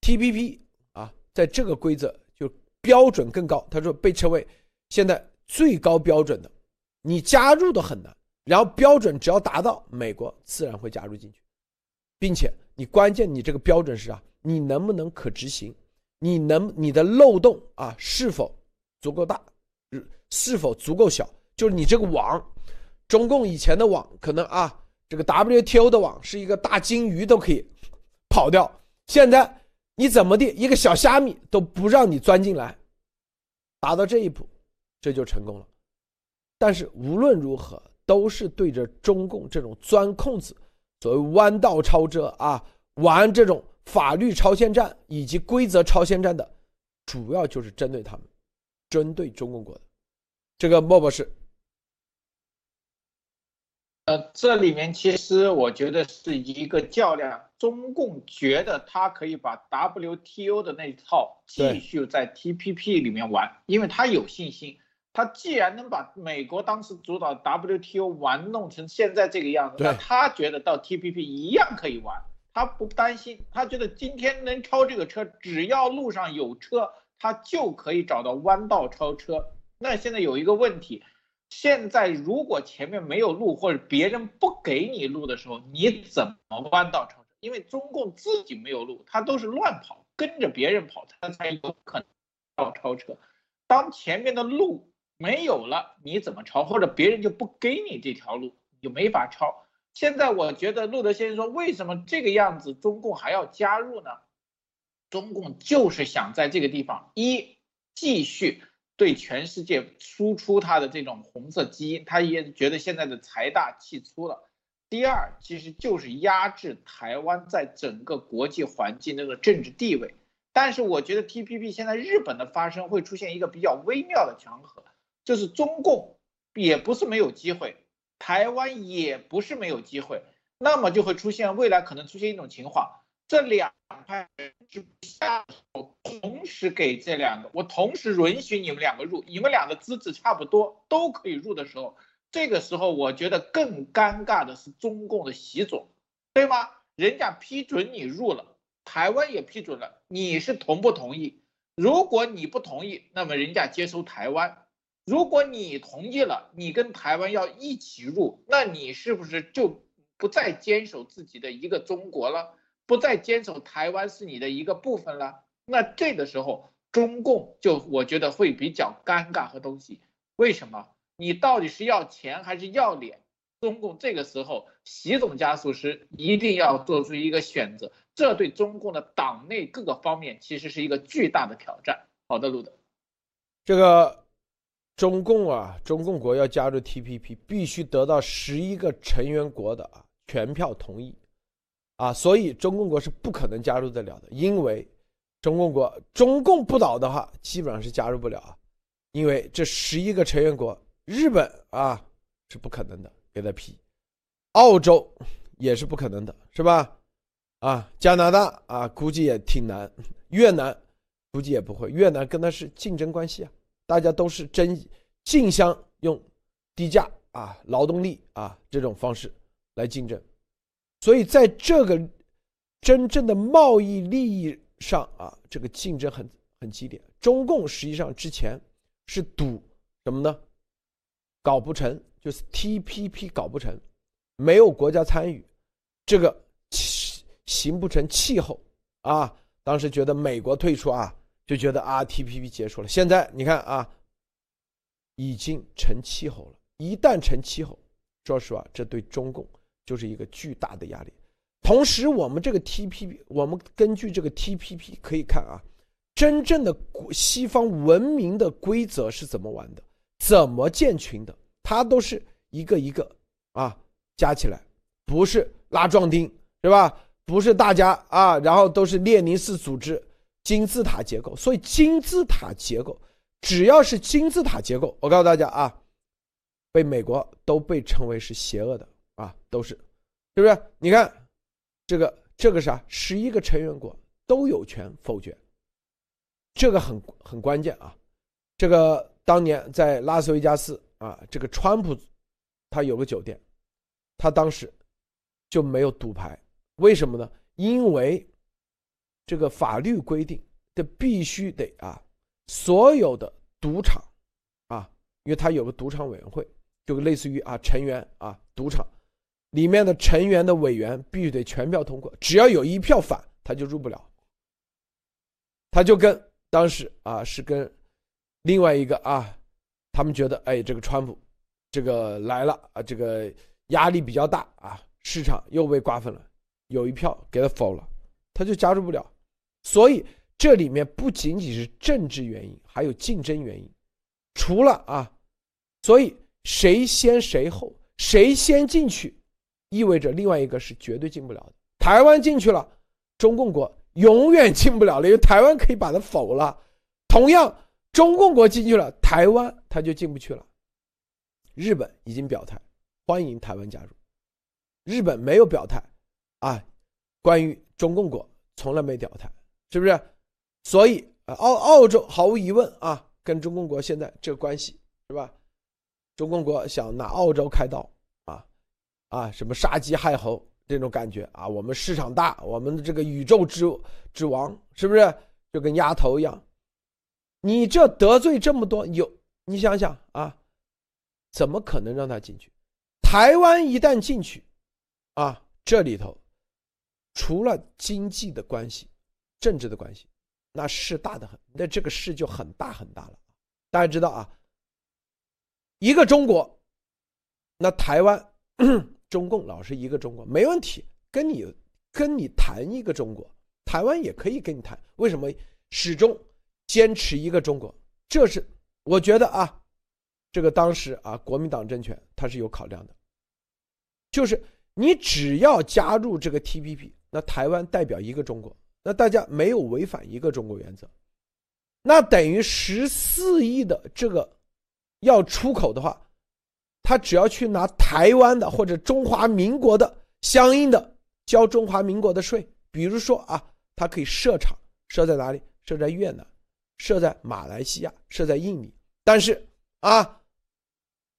TPP 啊。在这个规则就标准更高，他说被称为现在最高标准的，你加入的很难，然后标准只要达到，美国自然会加入进去，并且你关键你这个标准是啥？你能不能可执行？你能你的漏洞啊是否足够大？是否足够小？就是你这个网，中共以前的网可能啊这个 WTO 的网是一个大金鱼都可以跑掉，现在。你怎么地，一个小虾米都不让你钻进来，达到这一步，这就成功了。但是无论如何，都是对着中共这种钻空子、所谓弯道超车啊，玩这种法律超限战以及规则超限战的，主要就是针对他们，针对中共国的。这个莫博士。呃，这里面其实我觉得是一个较量。中共觉得他可以把 WTO 的那套继续在 TPP 里面玩，因为他有信心。他既然能把美国当时主导 WTO 玩弄成现在这个样子，那他觉得到 TPP 一样可以玩，他不担心。他觉得今天能超这个车，只要路上有车，他就可以找到弯道超车。那现在有一个问题。现在如果前面没有路，或者别人不给你路的时候，你怎么弯道超车？因为中共自己没有路，他都是乱跑，跟着别人跑，他才有可能要超车。当前面的路没有了，你怎么超？或者别人就不给你这条路，你就没法超。现在我觉得路德先生说，为什么这个样子中共还要加入呢？中共就是想在这个地方一继续。对全世界输出它的这种红色基因，他也觉得现在的财大气粗了。第二，其实就是压制台湾在整个国际环境那个政治地位。但是我觉得 TPP 现在日本的发生会出现一个比较微妙的强合，就是中共也不是没有机会，台湾也不是没有机会，那么就会出现未来可能出现一种情况。这两派之下，同时给这两个，我同时允许你们两个入，你们俩的资质差不多，都可以入的时候，这个时候我觉得更尴尬的是中共的习总，对吗？人家批准你入了，台湾也批准了，你是同不同意？如果你不同意，那么人家接收台湾；如果你同意了，你跟台湾要一起入，那你是不是就不再坚守自己的一个中国了？不再坚守台湾是你的一个部分了，那这个时候中共就我觉得会比较尴尬和东西。为什么？你到底是要钱还是要脸？中共这个时候，习总加速师一定要做出一个选择，这对中共的党内各个方面其实是一个巨大的挑战。好的，路德，这个中共啊，中共国要加入 TPP，必须得到十一个成员国的啊全票同意。啊，所以中共国是不可能加入得了的，因为中共国中共不倒的话，基本上是加入不了啊。因为这十一个成员国，日本啊是不可能的，给他批；澳洲也是不可能的，是吧？啊，加拿大啊，估计也挺难；越南估计也不会，越南跟他是竞争关系啊，大家都是争竞相用低价啊劳动力啊这种方式来竞争。所以，在这个真正的贸易利益上啊，这个竞争很很激烈。中共实际上之前是赌什么呢？搞不成，就是 TPP 搞不成，没有国家参与，这个形不成气候啊。当时觉得美国退出啊，就觉得啊 TPP 结束了。现在你看啊，已经成气候了。一旦成气候，说实话，这对中共。就是一个巨大的压力，同时，我们这个 TPP，我们根据这个 TPP 可以看啊，真正的西方文明的规则是怎么玩的，怎么建群的，它都是一个一个啊加起来，不是拉壮丁是吧？不是大家啊，然后都是列宁式组织金字塔结构。所以金字塔结构，只要是金字塔结构，我告诉大家啊，被美国都被称为是邪恶的啊，都是，是不是？你看。这个这个啥？十一个成员国都有权否决，这个很很关键啊！这个当年在拉斯维加斯啊，这个川普他有个酒店，他当时就没有赌牌，为什么呢？因为这个法律规定这必须得啊，所有的赌场啊，因为他有个赌场委员会，就类似于啊成员啊赌场。里面的成员的委员必须得全票通过，只要有一票反，他就入不了。他就跟当时啊是跟另外一个啊，他们觉得哎这个川普这个来了啊，这个压力比较大啊，市场又被瓜分了，有一票给他否了，他就加入不了。所以这里面不仅仅是政治原因，还有竞争原因。除了啊，所以谁先谁后，谁先进去。意味着另外一个是绝对进不了的。台湾进去了，中共国永远进不了了，因为台湾可以把它否了。同样，中共国进去了，台湾他就进不去了。日本已经表态欢迎台湾加入，日本没有表态啊。关于中共国从来没表态，是不是？所以澳澳洲毫无疑问啊，跟中共国现在这关系是吧？中共国想拿澳洲开刀。啊，啊什么杀鸡害猴这种感觉啊？我们市场大，我们的这个宇宙之之王是不是就跟丫头一样？你这得罪这么多，有你想想啊，怎么可能让他进去？台湾一旦进去，啊，这里头除了经济的关系、政治的关系，那事大的很，那这个事就很大很大了。大家知道啊，一个中国，那台湾。(clears throat) 中共老是一个中国没问题，跟你跟你谈一个中国，台湾也可以跟你谈。为什么始终坚持一个中国？这是我觉得啊，这个当时啊，国民党政权他是有考量的，就是你只要加入这个 T P P，那台湾代表一个中国，那大家没有违反一个中国原则，那等于十四亿的这个要出口的话。他只要去拿台湾的或者中华民国的相应的交中华民国的税，比如说啊，他可以设厂设在哪里？设在越南，设在马来西亚，设在印尼。但是啊，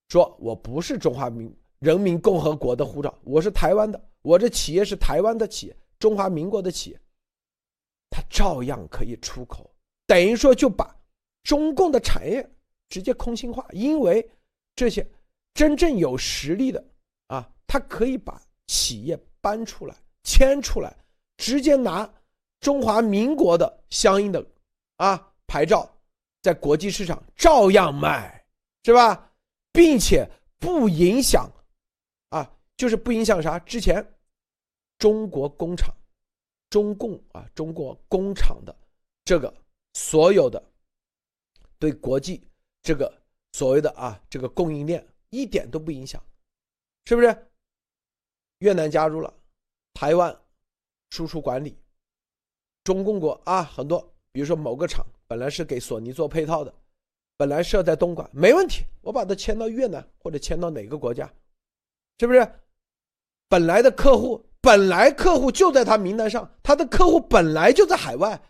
说我不是中华民人民共和国的护照，我是台湾的，我这企业是台湾的企业，中华民国的企业，他照样可以出口，等于说就把中共的产业直接空心化，因为这些。真正有实力的啊，他可以把企业搬出来、迁出来，直接拿中华民国的相应的啊牌照，在国际市场照样卖，是吧？并且不影响啊，就是不影响啥？之前中国工厂、中共啊，中国工厂的这个所有的对国际这个所谓的啊这个供应链。一点都不影响，是不是？越南加入了，台湾输出管理，中共国啊，很多，比如说某个厂本来是给索尼做配套的，本来设在东莞，没问题，我把它迁到越南或者迁到哪个国家，是不是？本来的客户本来客户就在他名单上，他的客户本来就在海外，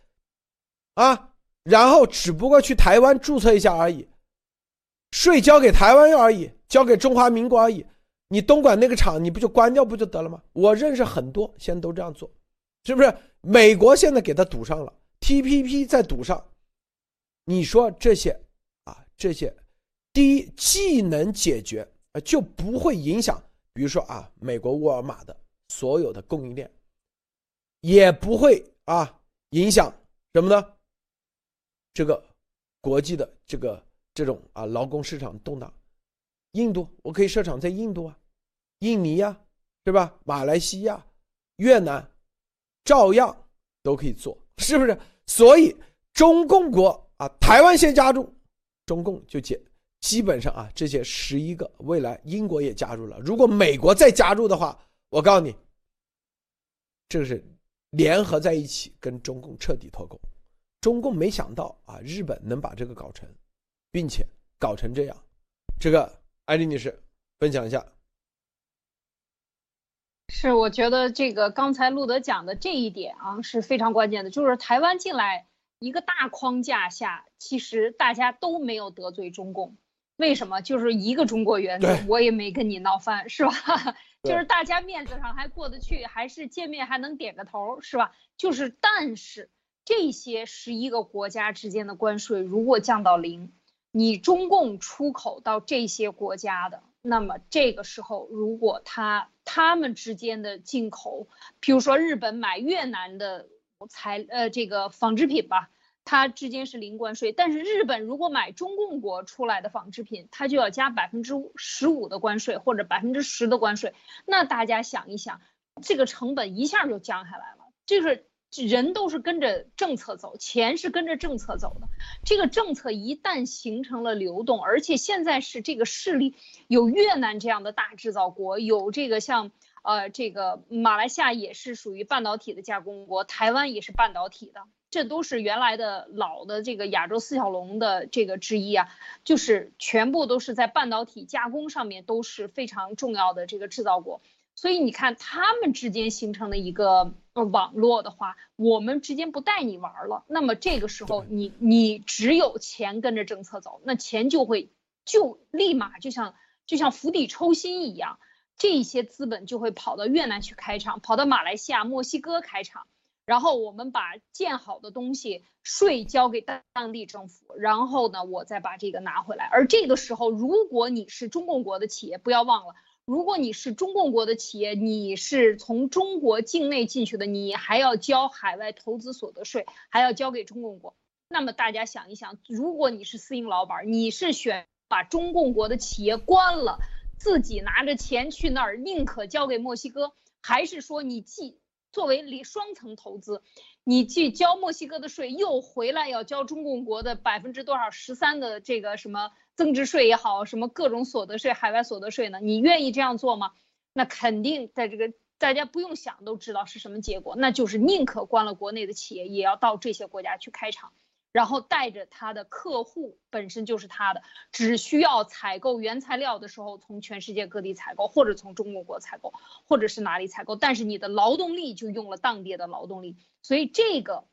啊，然后只不过去台湾注册一下而已。税交给台湾而已，交给中华民国而已。你东莞那个厂，你不就关掉不就得了吗？我认识很多，现在都这样做，是不是？美国现在给他堵上了，TPP 再堵上，你说这些啊，这些，第一既能解决啊，就不会影响，比如说啊，美国沃尔玛的所有的供应链，也不会啊影响什么呢？这个国际的这个。这种啊，劳工市场动荡，印度我可以设厂在印度啊，印尼呀，对吧？马来西亚、越南，照样都可以做，是不是？所以中共国啊，台湾先加入，中共就解。基本上啊，这些十一个，未来英国也加入了。如果美国再加入的话，我告诉你，这是联合在一起跟中共彻底脱钩。中共没想到啊，日本能把这个搞成，并且搞成这样。这个艾丽女士分享一下。是，我觉得这个刚才路德讲的这一点啊是非常关键的，就是台湾进来一个大框架下，其实大家都没有得罪中共。为什么？就是一个中国原则，我也没跟你闹翻，是吧？(laughs) 就是大家面子上还过得去，还是见面还能点个头，是吧？就是，但是这些十一个国家之间的关税如果降到零，你中共出口到这些国家的，那么这个时候如果他他们之间的进口，比如说日本买越南的材呃这个纺织品吧。它之间是零关税，但是日本如果买中共国出来的纺织品，它就要加百分之十五的关税或者百分之十的关税。那大家想一想，这个成本一下就降下来了。就是人都是跟着政策走，钱是跟着政策走的。这个政策一旦形成了流动，而且现在是这个势力有越南这样的大制造国，有这个像呃这个马来西亚也是属于半导体的加工国，台湾也是半导体的。这都是原来的老的这个亚洲四小龙的这个之一啊，就是全部都是在半导体加工上面都是非常重要的这个制造国，所以你看他们之间形成的一个网络的话，我们之间不带你玩了，那么这个时候你你只有钱跟着政策走，那钱就会就立马就像就像釜底抽薪一样，这些资本就会跑到越南去开厂，跑到马来西亚、墨西哥开厂。然后我们把建好的东西税交给当当地政府，然后呢，我再把这个拿回来。而这个时候，如果你是中共国的企业，不要忘了，如果你是中共国的企业，你是从中国境内进去的，你还要交海外投资所得税，还要交给中共国。那么大家想一想，如果你是私营老板，你是选把中共国的企业关了，自己拿着钱去那儿，宁可交给墨西哥，还是说你既作为双层投资，你既交墨西哥的税，又回来要交中共国的百分之多少十三的这个什么增值税也好，什么各种所得税、海外所得税呢？你愿意这样做吗？那肯定在这个大家不用想都知道是什么结果，那就是宁可关了国内的企业，也要到这些国家去开厂。然后带着他的客户本身就是他的，只需要采购原材料的时候从全世界各地采购，或者从中国国采购，或者是哪里采购，但是你的劳动力就用了当地的劳动力，所以这个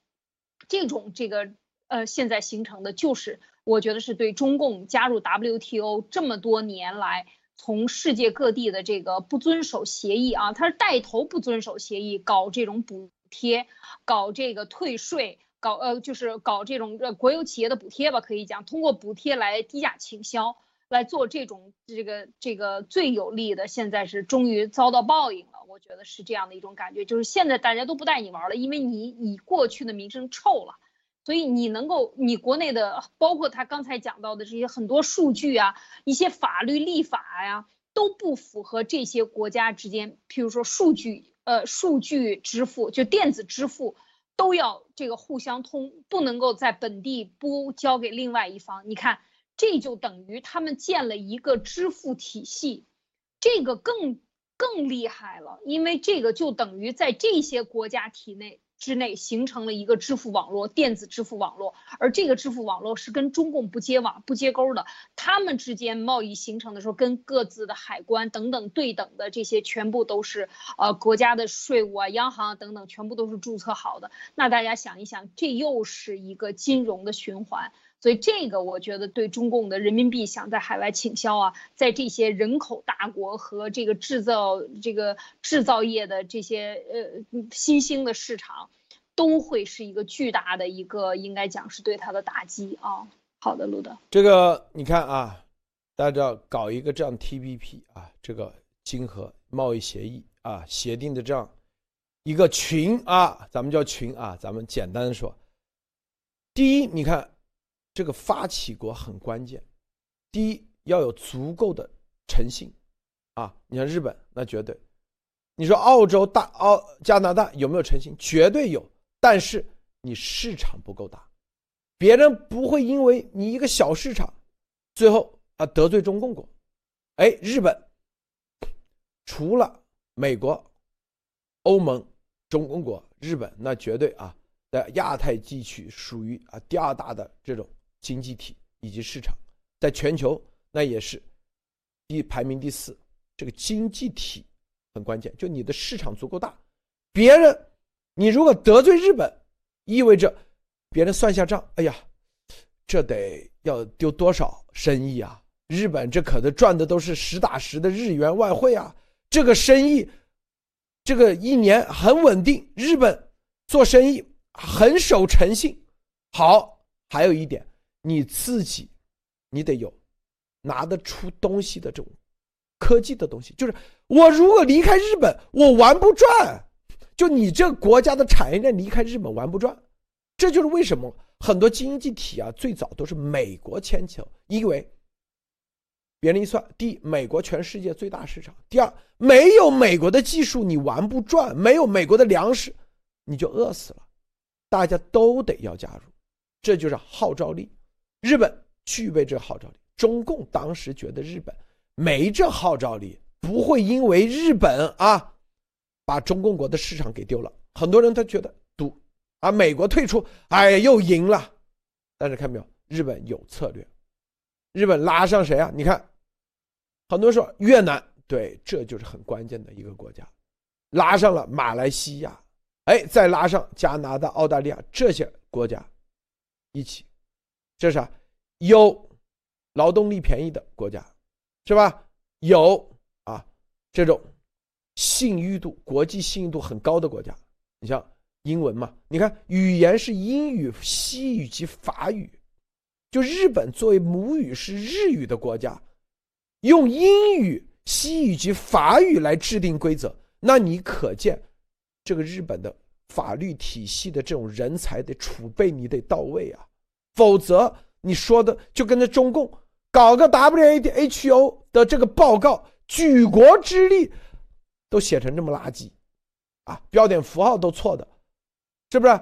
这种这个呃现在形成的就是我觉得是对中共加入 WTO 这么多年来从世界各地的这个不遵守协议啊，他是带头不遵守协议，搞这种补贴，搞这个退税。搞呃就是搞这种呃国有企业的补贴吧，可以讲通过补贴来低价倾销，来做这种这个这个最有利的。现在是终于遭到报应了，我觉得是这样的一种感觉，就是现在大家都不带你玩了，因为你你过去的名声臭了，所以你能够你国内的包括他刚才讲到的这些很多数据啊，一些法律立法呀都不符合这些国家之间，譬如说数据呃数据支付就电子支付。都要这个互相通，不能够在本地不交给另外一方。你看，这就等于他们建了一个支付体系，这个更更厉害了，因为这个就等于在这些国家体内。之内形成了一个支付网络，电子支付网络，而这个支付网络是跟中共不接网、不接钩的。他们之间贸易形成的时候，跟各自的海关等等对等的这些，全部都是呃国家的税务啊、央行啊等等，全部都是注册好的。那大家想一想，这又是一个金融的循环。所以这个我觉得对中共的人民币想在海外倾销啊，在这些人口大国和这个制造这个制造业的这些呃新兴的市场，都会是一个巨大的一个应该讲是对它的打击啊。好的，路德，这个你看啊，大家要搞一个这样 T P P 啊，这个经合贸易协议啊协定的这样一个群啊，咱们叫群啊，咱们简单的说，第一，你看。这个发起国很关键，第一要有足够的诚信，啊，你像日本那绝对，你说澳洲大澳加拿大有没有诚信？绝对有，但是你市场不够大，别人不会因为你一个小市场，最后啊得罪中共国。哎，日本除了美国、欧盟、中共国，日本那绝对啊，在亚太地区属于啊第二大的这种经济体以及市场，在全球那也是第排名第四，这个经济体。很关键，就你的市场足够大，别人，你如果得罪日本，意味着别人算下账，哎呀，这得要丢多少生意啊？日本这可能赚的都是实打实的日元外汇啊，这个生意，这个一年很稳定，日本做生意很守诚信。好，还有一点，你自己，你得有拿得出东西的这种。科技的东西，就是我如果离开日本，我玩不转。就你这个国家的产业链离开日本玩不转，这就是为什么很多经济体啊，最早都是美国牵头，因为别人一算，第一，美国全世界最大市场；第二，没有美国的技术你玩不转，没有美国的粮食你就饿死了。大家都得要加入，这就是号召力。日本具备这号召力，中共当时觉得日本。没这号召力，不会因为日本啊，把中共国的市场给丢了。很多人他觉得赌啊，美国退出，哎，又赢了。但是看没有，日本有策略，日本拉上谁啊？你看，很多人说越南，对，这就是很关键的一个国家，拉上了马来西亚，哎，再拉上加拿大、澳大利亚这些国家一起，这是有劳动力便宜的国家。是吧？有啊，这种信誉度、国际信誉度很高的国家，你像英文嘛？你看语言是英语、西语及法语，就日本作为母语是日语的国家，用英语、西语及法语来制定规则，那你可见这个日本的法律体系的这种人才的储备你得到位啊，否则你说的就跟着中共。搞个 W A D H O 的这个报告，举国之力都写成这么垃圾，啊，标点符号都错的，是不是？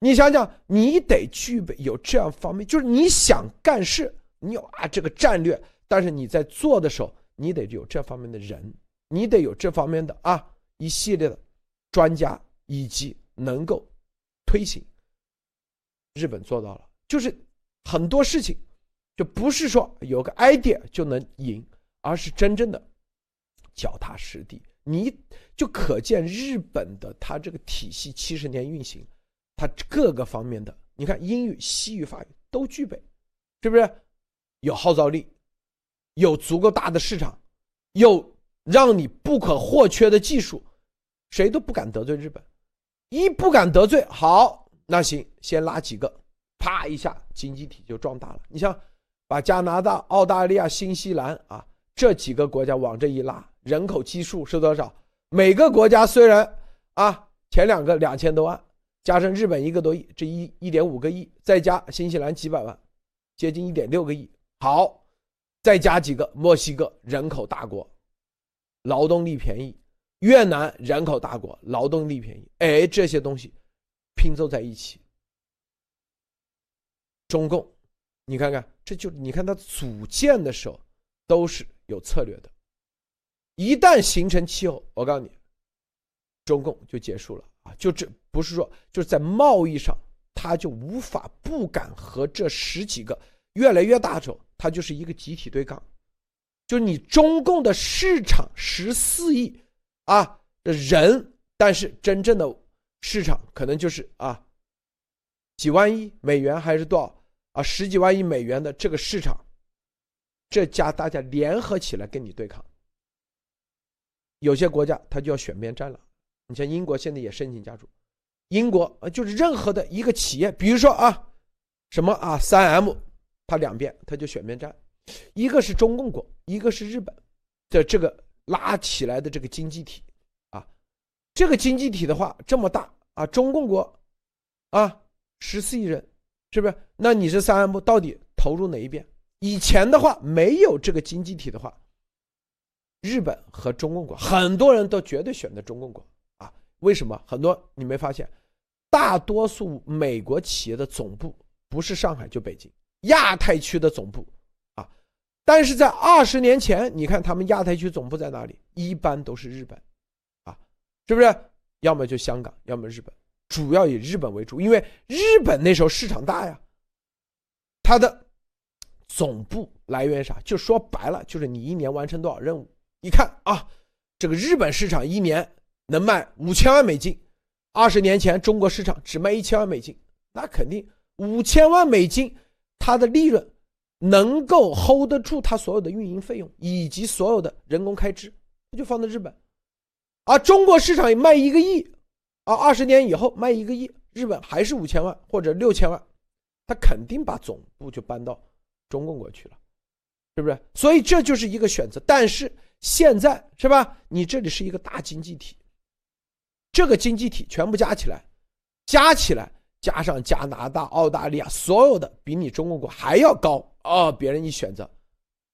你想想，你得具备有这样方面，就是你想干事，你有啊这个战略，但是你在做的时候，你得有这方面的人，你得有这方面的啊一系列的专家以及能够推行。日本做到了，就是很多事情。就不是说有个 idea 就能赢，而是真正的脚踏实地。你就可见日本的它这个体系七十年运行，它各个方面的，你看英语、西语、法语都具备，是不是？有号召力，有足够大的市场，有让你不可或缺的技术，谁都不敢得罪日本。一不敢得罪，好，那行，先拉几个，啪一下，经济体就壮大了。你像。把加拿大、澳大利亚、新西兰啊这几个国家往这一拉，人口基数是多少？每个国家虽然啊前两个两千多万，加上日本一个多亿，这一一点五个亿，再加新西兰几百万，接近一点六个亿。好，再加几个墨西哥人口大国，劳动力便宜；越南人口大国，劳动力便宜。哎，这些东西拼凑在一起，中共。你看看，这就你看它组建的时候都是有策略的，一旦形成气候，我告诉你，中共就结束了啊！就这不是说就是在贸易上，他就无法不敢和这十几个越来越大洲，它就是一个集体对抗，就你中共的市场十四亿啊的人，但是真正的市场可能就是啊几万亿美元还是多少？啊，十几万亿美元的这个市场，这家大家联合起来跟你对抗，有些国家他就要选边站了。你像英国现在也申请加入，英国啊，就是任何的一个企业，比如说啊，什么啊，三 M，它两边他就选边站，一个是中共国，一个是日本的这个拉起来的这个经济体啊，这个经济体的话这么大啊，中共国啊，十四亿人。是不是？那你这三 M 到底投入哪一边？以前的话没有这个经济体的话，日本和中共国，很多人都绝对选择中共国啊？为什么？很多你没发现，大多数美国企业的总部不是上海就北京，亚太区的总部啊。但是在二十年前，你看他们亚太区总部在哪里？一般都是日本，啊，是不是？要么就香港，要么日本，主要以日本为主，因为日本那时候市场大呀，它的总部来源啥？就说白了，就是你一年完成多少任务。一看啊，这个日本市场一年能卖五千万美金，二十年前中国市场只卖一千万美金，那肯定五千万美金，它的利润能够 hold 得住它所有的运营费用以及所有的人工开支，那就放在日本。而中国市场卖一个亿，啊，二十年以后卖一个亿，日本还是五千万或者六千万，他肯定把总部就搬到中共国去了，是不是？所以这就是一个选择，但是。现在是吧？你这里是一个大经济体，这个经济体全部加起来，加起来加上加拿大、澳大利亚，所有的比你中国国还要高啊！别人一选择，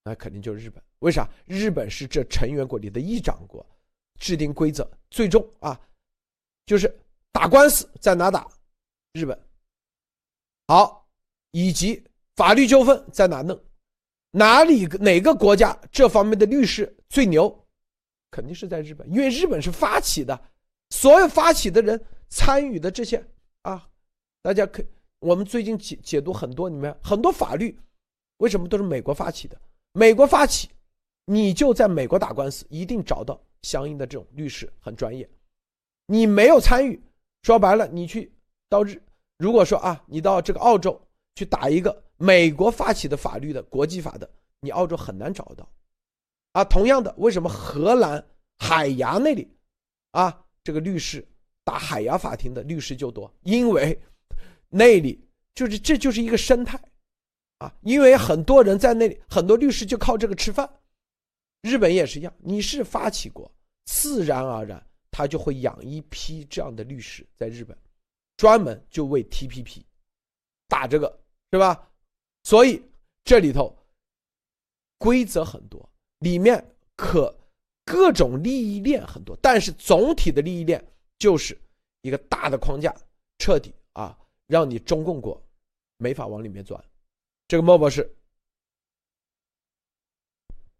那肯定就是日本。为啥？日本是这成员国里的议长国，制定规则，最终啊，就是打官司在哪打？日本。好，以及法律纠纷在哪弄？哪里哪个国家这方面的律师最牛？肯定是在日本，因为日本是发起的，所有发起的人参与的这些啊，大家可我们最近解解读很多，你们很多法律为什么都是美国发起的？美国发起，你就在美国打官司，一定找到相应的这种律师，很专业。你没有参与，说白了，你去到日，如果说啊，你到这个澳洲去打一个。美国发起的法律的国际法的，你澳洲很难找到，啊，同样的，为什么荷兰海牙那里，啊，这个律师打海牙法庭的律师就多？因为那里就是这就是一个生态，啊，因为很多人在那里，很多律师就靠这个吃饭。日本也是一样，你是发起国，自然而然他就会养一批这样的律师在日本，专门就为 TPP 打这个，是吧？所以这里头规则很多，里面可各种利益链很多，但是总体的利益链就是一个大的框架，彻底啊，让你中共国没法往里面钻。这个莫博士，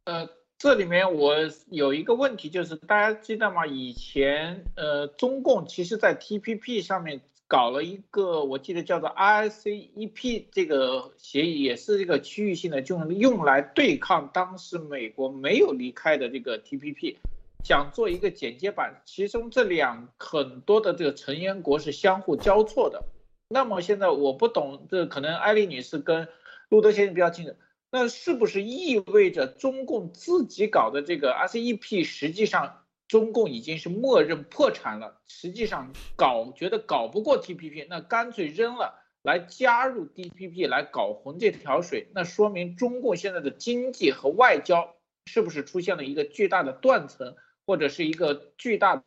呃，这里面我有一个问题，就是大家记得吗？以前呃，中共其实在 TPP 上面。搞了一个，我记得叫做 RCEP 这个协议，也是这个区域性的，就用来对抗当时美国没有离开的这个 TPP，想做一个剪接版。其中这两很多的这个成员国是相互交错的。那么现在我不懂，这可能艾丽女士跟路德先生比较清楚，那是不是意味着中共自己搞的这个 RCEP 实际上？中共已经是默认破产了，实际上搞觉得搞不过 TPP，那干脆扔了，来加入 TPP 来搞混这条水，那说明中共现在的经济和外交是不是出现了一个巨大的断层，或者是一个巨大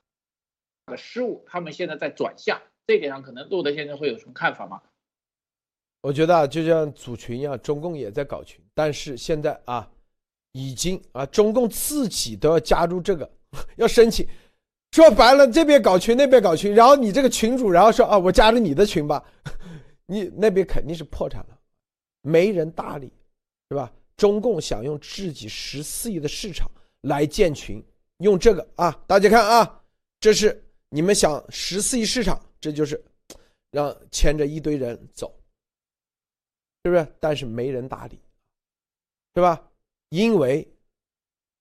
的失误？他们现在在转向，这点上可能路德先生会有什么看法吗？我觉得啊，就像组群一样，中共也在搞群，但是现在啊，已经啊，中共自己都要加入这个。(laughs) 要申请，说白了，这边搞群，那边搞群，然后你这个群主，然后说啊，我加入你的群吧，(laughs) 你那边肯定是破产了，没人搭理，是吧？中共想用自己十四亿的市场来建群，用这个啊，大家看啊，这是你们想十四亿市场，这就是让牵着一堆人走，是不是？但是没人搭理，是吧？因为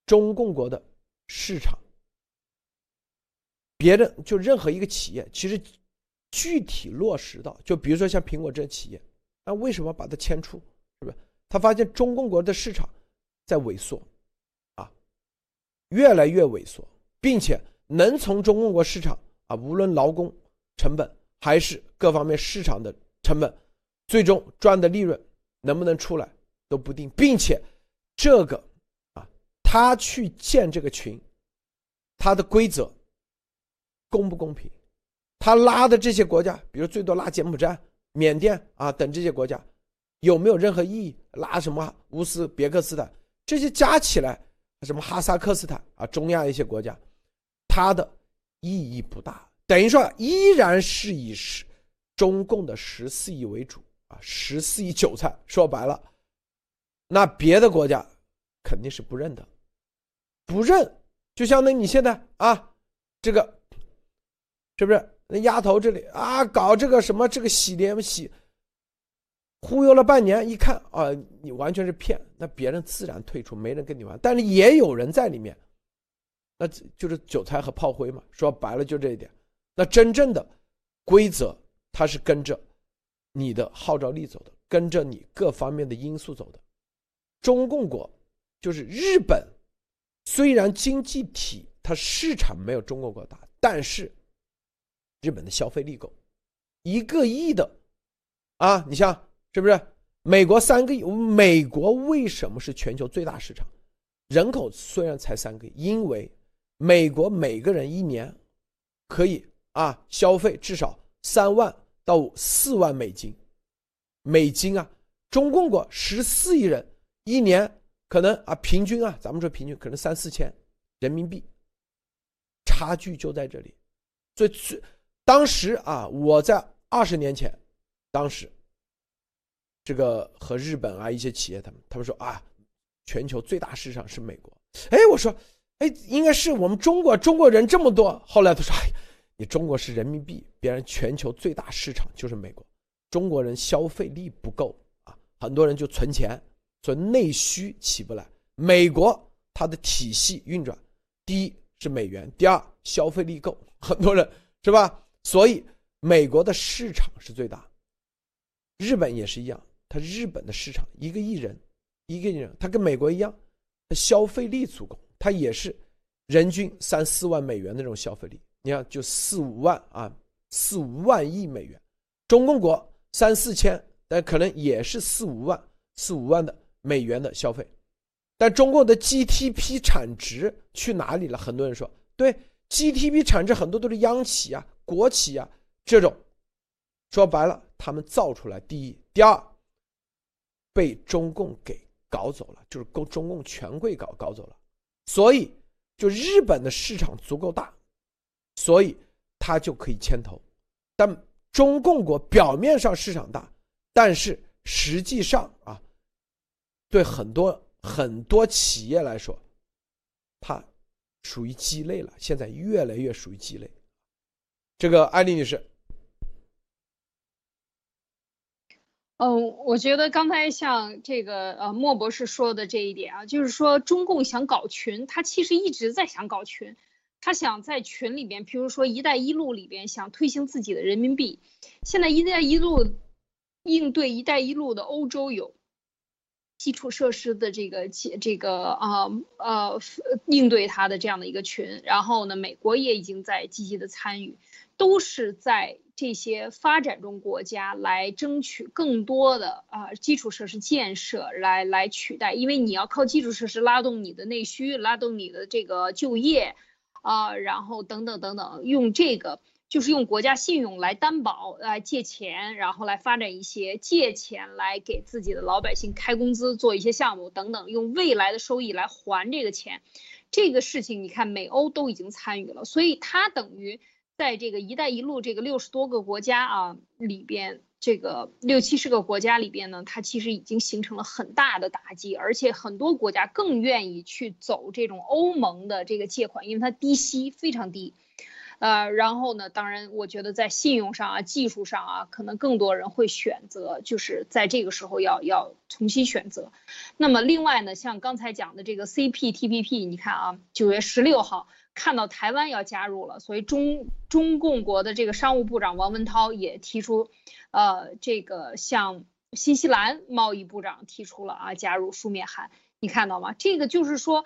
中共国的。市场，别的就任何一个企业，其实具体落实到，就比如说像苹果这企业，那为什么把它迁出？是不是？他发现中共国的市场在萎缩，啊，越来越萎缩，并且能从中共国市场啊，无论劳工成本还是各方面市场的成本，最终赚的利润能不能出来都不定，并且这个啊。他去建这个群，他的规则公不公平？他拉的这些国家，比如最多拉柬埔寨、缅甸啊等这些国家，有没有任何意义？拉什么乌兹别克斯坦这些加起来，什么哈萨克斯坦啊，中亚一些国家，它的意义不大，等于说依然是以十中共的十四亿为主啊，十四亿韭菜，说白了，那别的国家肯定是不认的，不认，就相当于你现在啊，这个是不是那丫头这里啊搞这个什么这个洗脸洗。忽悠了半年，一看啊，你完全是骗，那别人自然退出，没人跟你玩。但是也有人在里面，那就是韭菜和炮灰嘛。说白了就这一点。那真正的规则，它是跟着你的号召力走的，跟着你各方面的因素走的。中共国就是日本，虽然经济体它市场没有中国国大，但是日本的消费力够，一个亿的啊，你像。是不是美国三个亿？美国为什么是全球最大市场？人口虽然才三个亿，因为美国每个人一年可以啊消费至少三万到四万美金。美金啊，中共国十四亿人，一年可能啊平均啊，咱们说平均可能三四千人民币，差距就在这里。所以最当时啊，我在二十年前，当时。这个和日本啊一些企业，他们他们说啊，全球最大市场是美国。哎，我说，哎，应该是我们中国，中国人这么多。后来他说，哎，你中国是人民币，别人全球最大市场就是美国。中国人消费力不够啊，很多人就存钱，所以内需起不来。美国它的体系运转，第一是美元，第二消费力够，很多人是吧？所以美国的市场是最大，日本也是一样。它日本的市场一个亿人，一个亿人，它跟美国一样，它消费力足够，它也是人均三四万美元的那种消费力。你看，就四五万啊，四五万亿美元。中共国三四千，但可能也是四五万、四五万的美元的消费。但中国的 GDP 产值去哪里了？很多人说，对，GDP 产值很多都是央企啊、国企啊这种。说白了，他们造出来，第一，第二。被中共给搞走了，就是够中共权贵搞搞走了，所以就日本的市场足够大，所以他就可以牵头。但中共国表面上市场大，但是实际上啊，对很多很多企业来说，它属于鸡肋了。现在越来越属于鸡肋。这个艾丽女士。嗯，我觉得刚才像这个呃莫博士说的这一点啊，就是说中共想搞群，他其实一直在想搞群，他想在群里边，比如说“一带一路”里边想推行自己的人民币。现在“一带一路”应对“一带一路”的欧洲有基础设施的这个这个啊呃应对它的这样的一个群，然后呢，美国也已经在积极的参与，都是在。这些发展中国家来争取更多的啊基础设施建设，来来取代，因为你要靠基础设施拉动你的内需，拉动你的这个就业，啊，然后等等等等，用这个就是用国家信用来担保，来借钱，然后来发展一些借钱来给自己的老百姓开工资，做一些项目等等，用未来的收益来还这个钱，这个事情你看美欧都已经参与了，所以它等于。在这个“一带一路”这个六十多个国家啊里边，这个六七十个国家里边呢，它其实已经形成了很大的打击，而且很多国家更愿意去走这种欧盟的这个借款，因为它低息非常低，呃，然后呢，当然我觉得在信用上啊、技术上啊，可能更多人会选择，就是在这个时候要要重新选择。那么另外呢，像刚才讲的这个 CPTPP，你看啊，九月十六号。看到台湾要加入了，所以中中共国的这个商务部长王文涛也提出，呃，这个向新西兰贸易部长提出了啊加入书面函，你看到吗？这个就是说，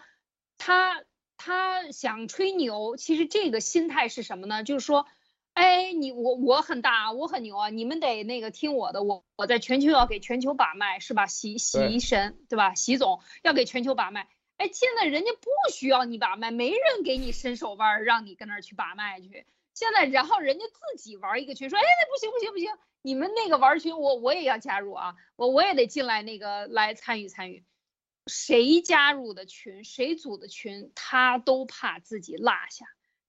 他他想吹牛，其实这个心态是什么呢？就是说，哎，你我我很大，我很牛啊，你们得那个听我的，我我在全球要给全球把脉，是吧？习习神对吧？习总要给全球把脉。哎，现在人家不需要你把脉，没人给你伸手腕让你跟那儿去把脉去。现在，然后人家自己玩一个群，说，哎，那不行不行不行，你们那个玩群，我我也要加入啊，我我也得进来那个来参与参与。谁加入的群，谁组的群，他都怕自己落下，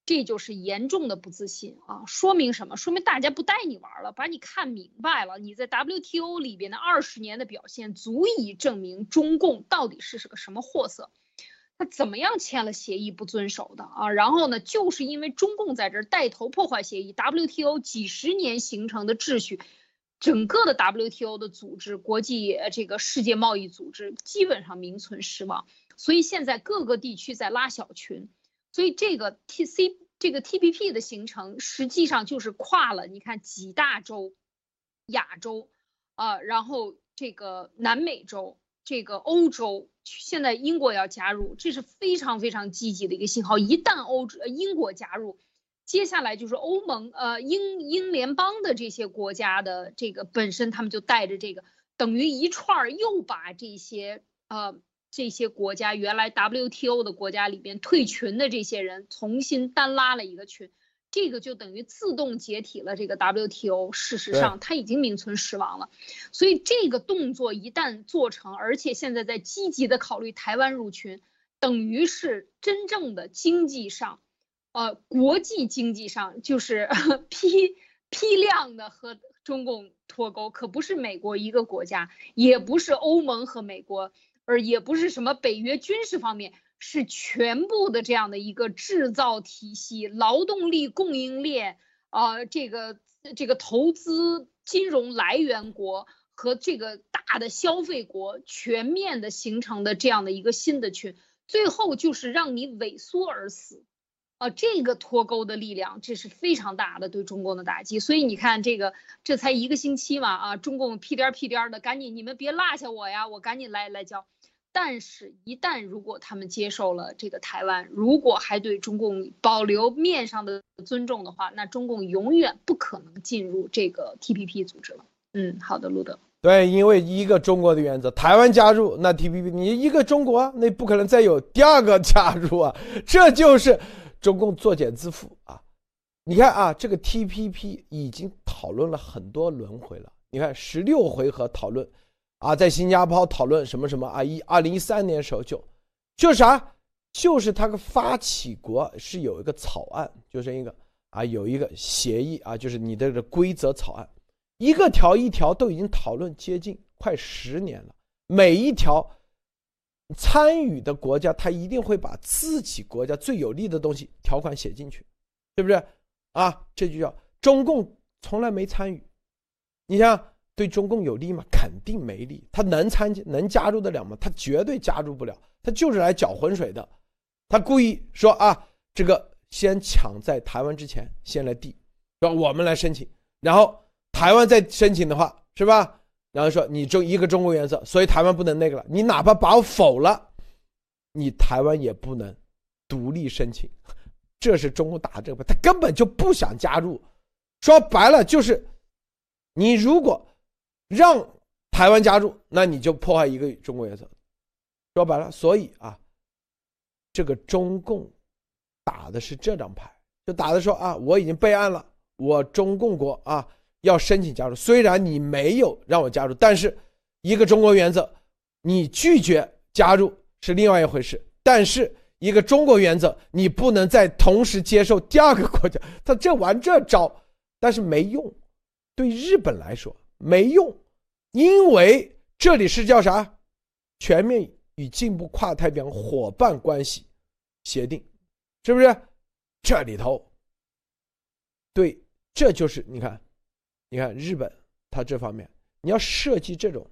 这就是严重的不自信啊！说明什么？说明大家不带你玩了，把你看明白了。你在 WTO 里边的二十年的表现，足以证明中共到底是是个什么货色。他怎么样签了协议不遵守的啊？然后呢，就是因为中共在这儿带头破坏协议，WTO 几十年形成的秩序。整个的 WTO 的组织，国际这个世界贸易组织基本上名存实亡，所以现在各个地区在拉小群，所以这个 TC 这个 TPP 的形成实际上就是跨了你看几大洲，亚洲，啊，然后这个南美洲，这个欧洲，现在英国要加入，这是非常非常积极的一个信号，一旦欧洲英国加入。接下来就是欧盟，呃，英英联邦的这些国家的这个本身，他们就带着这个，等于一串儿又把这些呃这些国家原来 WTO 的国家里边退群的这些人重新单拉了一个群，这个就等于自动解体了这个 WTO。事实上，它已经名存实亡了。所以这个动作一旦做成，而且现在在积极的考虑台湾入群，等于是真正的经济上。呃，国际经济上就是 (laughs) 批批量的和中共脱钩，可不是美国一个国家，也不是欧盟和美国，而也不是什么北约军事方面，是全部的这样的一个制造体系、劳动力供应链啊，这个这个投资金融来源国和这个大的消费国全面的形成的这样的一个新的群，最后就是让你萎缩而死。啊，这个脱钩的力量，这是非常大的对中共的打击。所以你看，这个这才一个星期嘛，啊，中共屁颠屁颠的，赶紧你们别落下我呀，我赶紧来来交。但是，一旦如果他们接受了这个台湾，如果还对中共保留面上的尊重的话，那中共永远不可能进入这个 TPP 组织了。嗯，好的，路德。对，因为一个中国的原则，台湾加入那 TPP，你一个中国，那不可能再有第二个加入啊，这就是。中共作茧自缚啊！你看啊，这个 TPP 已经讨论了很多轮回了。你看十六回合讨论，啊，在新加坡讨论什么什么啊？一二零一三年时候就，就啥，就是他个发起国是有一个草案，就是一个啊，有一个协议啊，就是你的这个规则草案，一个条一条都已经讨论接近快十年了，每一条。参与的国家，他一定会把自己国家最有利的东西条款写进去，对不对？啊，这就叫中共从来没参与。你像对中共有利吗？肯定没利。他能参加能加入得了吗？他绝对加入不了。他就是来搅浑水的。他故意说啊，这个先抢在台湾之前先来递，说我们来申请，然后台湾再申请的话，是吧？然后说你中一个中国原则，所以台湾不能那个了。你哪怕把我否了，你台湾也不能独立申请。这是中国打的这个，他根本就不想加入。说白了就是，你如果让台湾加入，那你就破坏一个中国原则。说白了，所以啊，这个中共打的是这张牌，就打的说啊，我已经备案了，我中共国啊。要申请加入，虽然你没有让我加入，但是一个中国原则，你拒绝加入是另外一回事。但是一个中国原则，你不能再同时接受第二个国家。他这玩这招，但是没用。对日本来说没用，因为这里是叫啥？全面与进步跨太平洋伙伴关系协定，是不是？这里头，对，这就是你看。你看日本，它这方面你要设计这种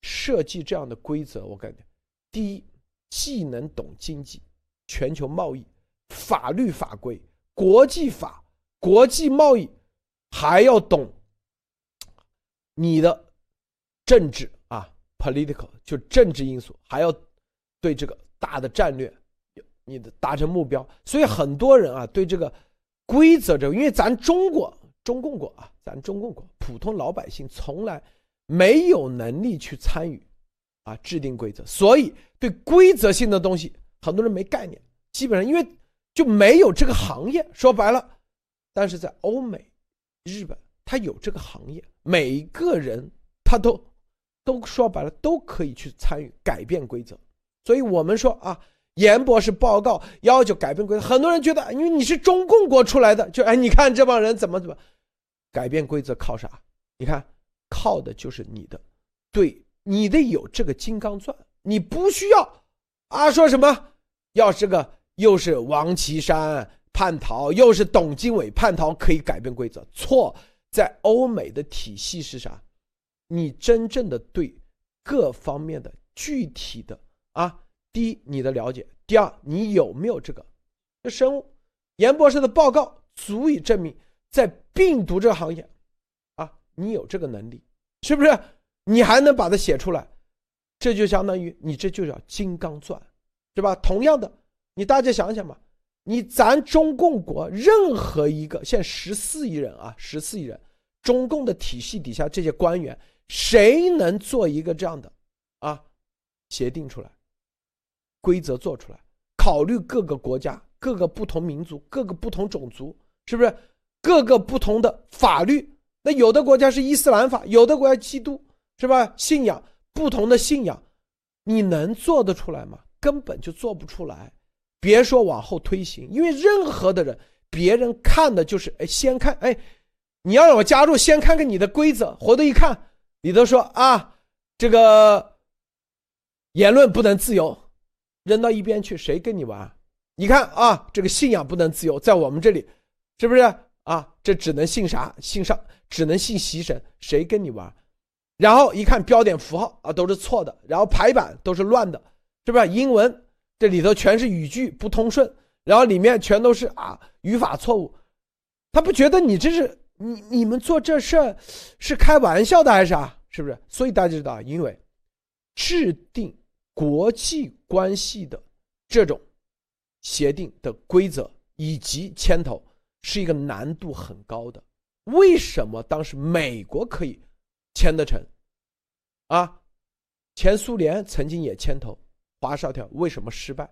设计这样的规则，我感觉第一既能懂经济、全球贸易、法律法规、国际法、国际贸易，还要懂你的政治啊，political 就政治因素，还要对这个大的战略你的达成目标。所以很多人啊，对这个规则这个，因为咱中国。中共国啊，咱中共国普通老百姓从来没有能力去参与啊制定规则，所以对规则性的东西很多人没概念。基本上因为就没有这个行业，说白了，但是在欧美、日本，他有这个行业，每个人他都都说白了都可以去参与改变规则。所以我们说啊，严博士报告要求改变规则，很多人觉得因为你是中共国出来的，就哎，你看这帮人怎么怎么改变规则靠啥？你看靠的就是你的，对你得有这个金刚钻，你不需要啊说什么要这个又是王岐山叛逃，又是董经纬叛逃可以改变规则？错，在欧美的体系是啥？你真正的对各方面的具体的啊，第一你的了解，第二你有没有这个这生物？严博士的报告足以证明，在病毒这个行业啊，你有这个能力，是不是？你还能把它写出来，这就相当于你这就叫金刚钻，对吧？同样的，你大家想想嘛，你咱中共国任何一个现在十四亿人啊，十四亿人，中共的体系底下这些官员。谁能做一个这样的啊协定出来，规则做出来，考虑各个国家、各个不同民族、各个不同种族，是不是各个不同的法律？那有的国家是伊斯兰法，有的国家基督，是吧？信仰不同的信仰，你能做得出来吗？根本就做不出来。别说往后推行，因为任何的人，别人看的就是哎，先看哎，你要让我加入，先看看你的规则，回头一看。里头说啊，这个言论不能自由，扔到一边去，谁跟你玩？你看啊，这个信仰不能自由，在我们这里，是不是啊？这只能信啥？信上，只能信习神，谁跟你玩？然后一看标点符号啊，都是错的，然后排版都是乱的，是不是？英文这里头全是语句不通顺，然后里面全都是啊语法错误，他不觉得你这是？你你们做这事儿是开玩笑的还是啥？是不是？所以大家知道，因为制定国际关系的这种协定的规则以及牵头是一个难度很高的。为什么当时美国可以签得成？啊，前苏联曾经也牵头华沙条，为什么失败？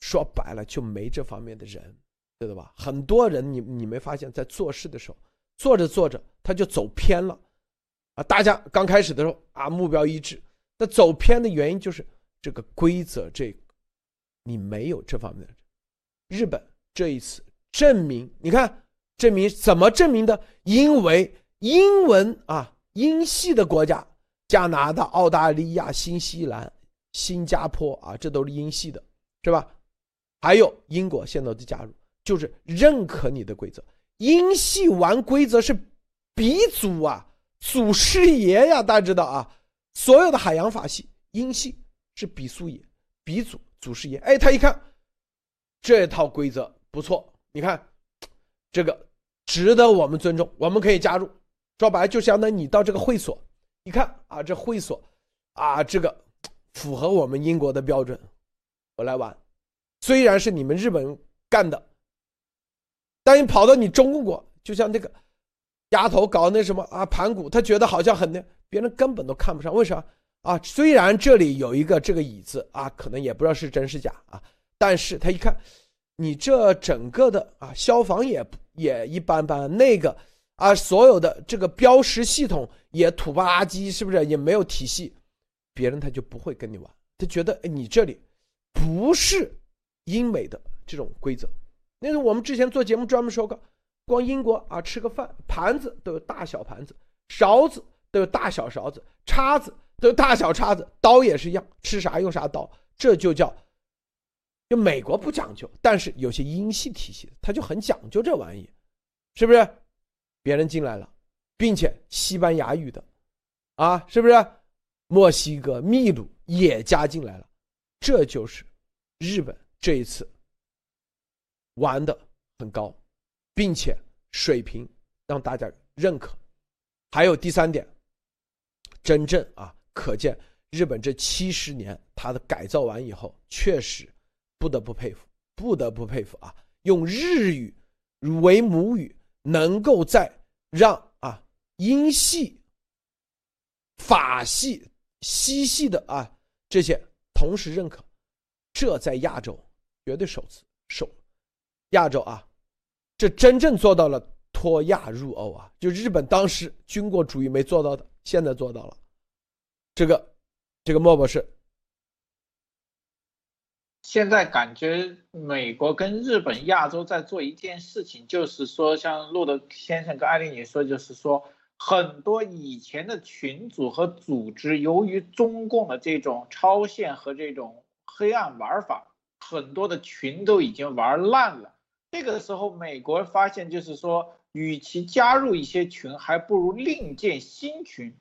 说白了就没这方面的人，知道吧？很多人你你没发现，在做事的时候。做着做着，他就走偏了，啊！大家刚开始的时候啊，目标一致。那走偏的原因就是这个规则，这你没有这方面的。日本这一次证明，你看证明怎么证明的？因为英文啊，英系的国家，加拿大、澳大利亚、新西兰、新加坡啊，这都是英系的，是吧？还有英国现在都加入，就是认可你的规则。英系玩规则是鼻祖啊，祖师爷呀，大家知道啊。所有的海洋法系，英系是鼻祖爷，鼻祖祖师爷。哎，他一看这套规则不错，你看这个值得我们尊重，我们可以加入。说白了，就相当于你到这个会所，一看啊，这会所啊，这个符合我们英国的标准，我来玩。虽然是你们日本干的。但你跑到你中国，就像那个丫头搞那什么啊盘古，他觉得好像很那，别人根本都看不上。为啥啊？虽然这里有一个这个椅子啊，可能也不知道是真是假啊，但是他一看，你这整个的啊消防也也一般般，那个啊所有的这个标识系统也土不拉几，是不是也没有体系？别人他就不会跟你玩，他觉得你这里不是英美的这种规则。那是我们之前做节目专门说过，光英国啊，吃个饭盘子都有大小盘子，勺子都有大小勺子，叉子都有大小叉子，刀也是一样，吃啥用啥刀，这就叫，就美国不讲究，但是有些英系体系他就很讲究这玩意，是不是？别人进来了，并且西班牙语的，啊，是不是？墨西哥、秘鲁也加进来了，这就是日本这一次。玩的很高，并且水平让大家认可。还有第三点，真正啊，可见日本这七十年它的改造完以后，确实不得不佩服，不得不佩服啊！用日语为母语，能够在让啊英系、法系、西系的啊这些同时认可，这在亚洲绝对首次首。亚洲啊，这真正做到了脱亚入欧啊！就日本当时军国主义没做到的，现在做到了。这个，这个莫博士现在感觉美国跟日本、亚洲在做一件事情，就是说，像路德先生跟艾丽你说，就是说，很多以前的群组和组织，由于中共的这种超限和这种黑暗玩法，很多的群都已经玩烂了。这个时候，美国发现，就是说，与其加入一些群，还不如另建新群，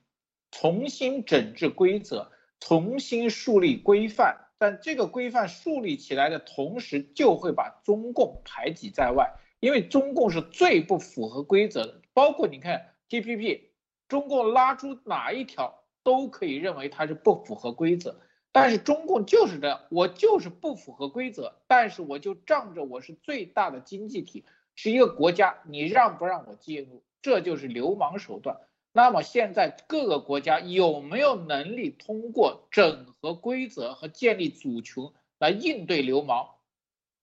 重新整治规则，重新树立规范。但这个规范树立起来的同时，就会把中共排挤在外，因为中共是最不符合规则的。包括你看 TPP，中共拉出哪一条都可以认为它是不符合规则。但是中共就是这样，我就是不符合规则，但是我就仗着我是最大的经济体，是一个国家，你让不让我介入，这就是流氓手段。那么现在各个国家有没有能力通过整合规则和建立组群来应对流氓？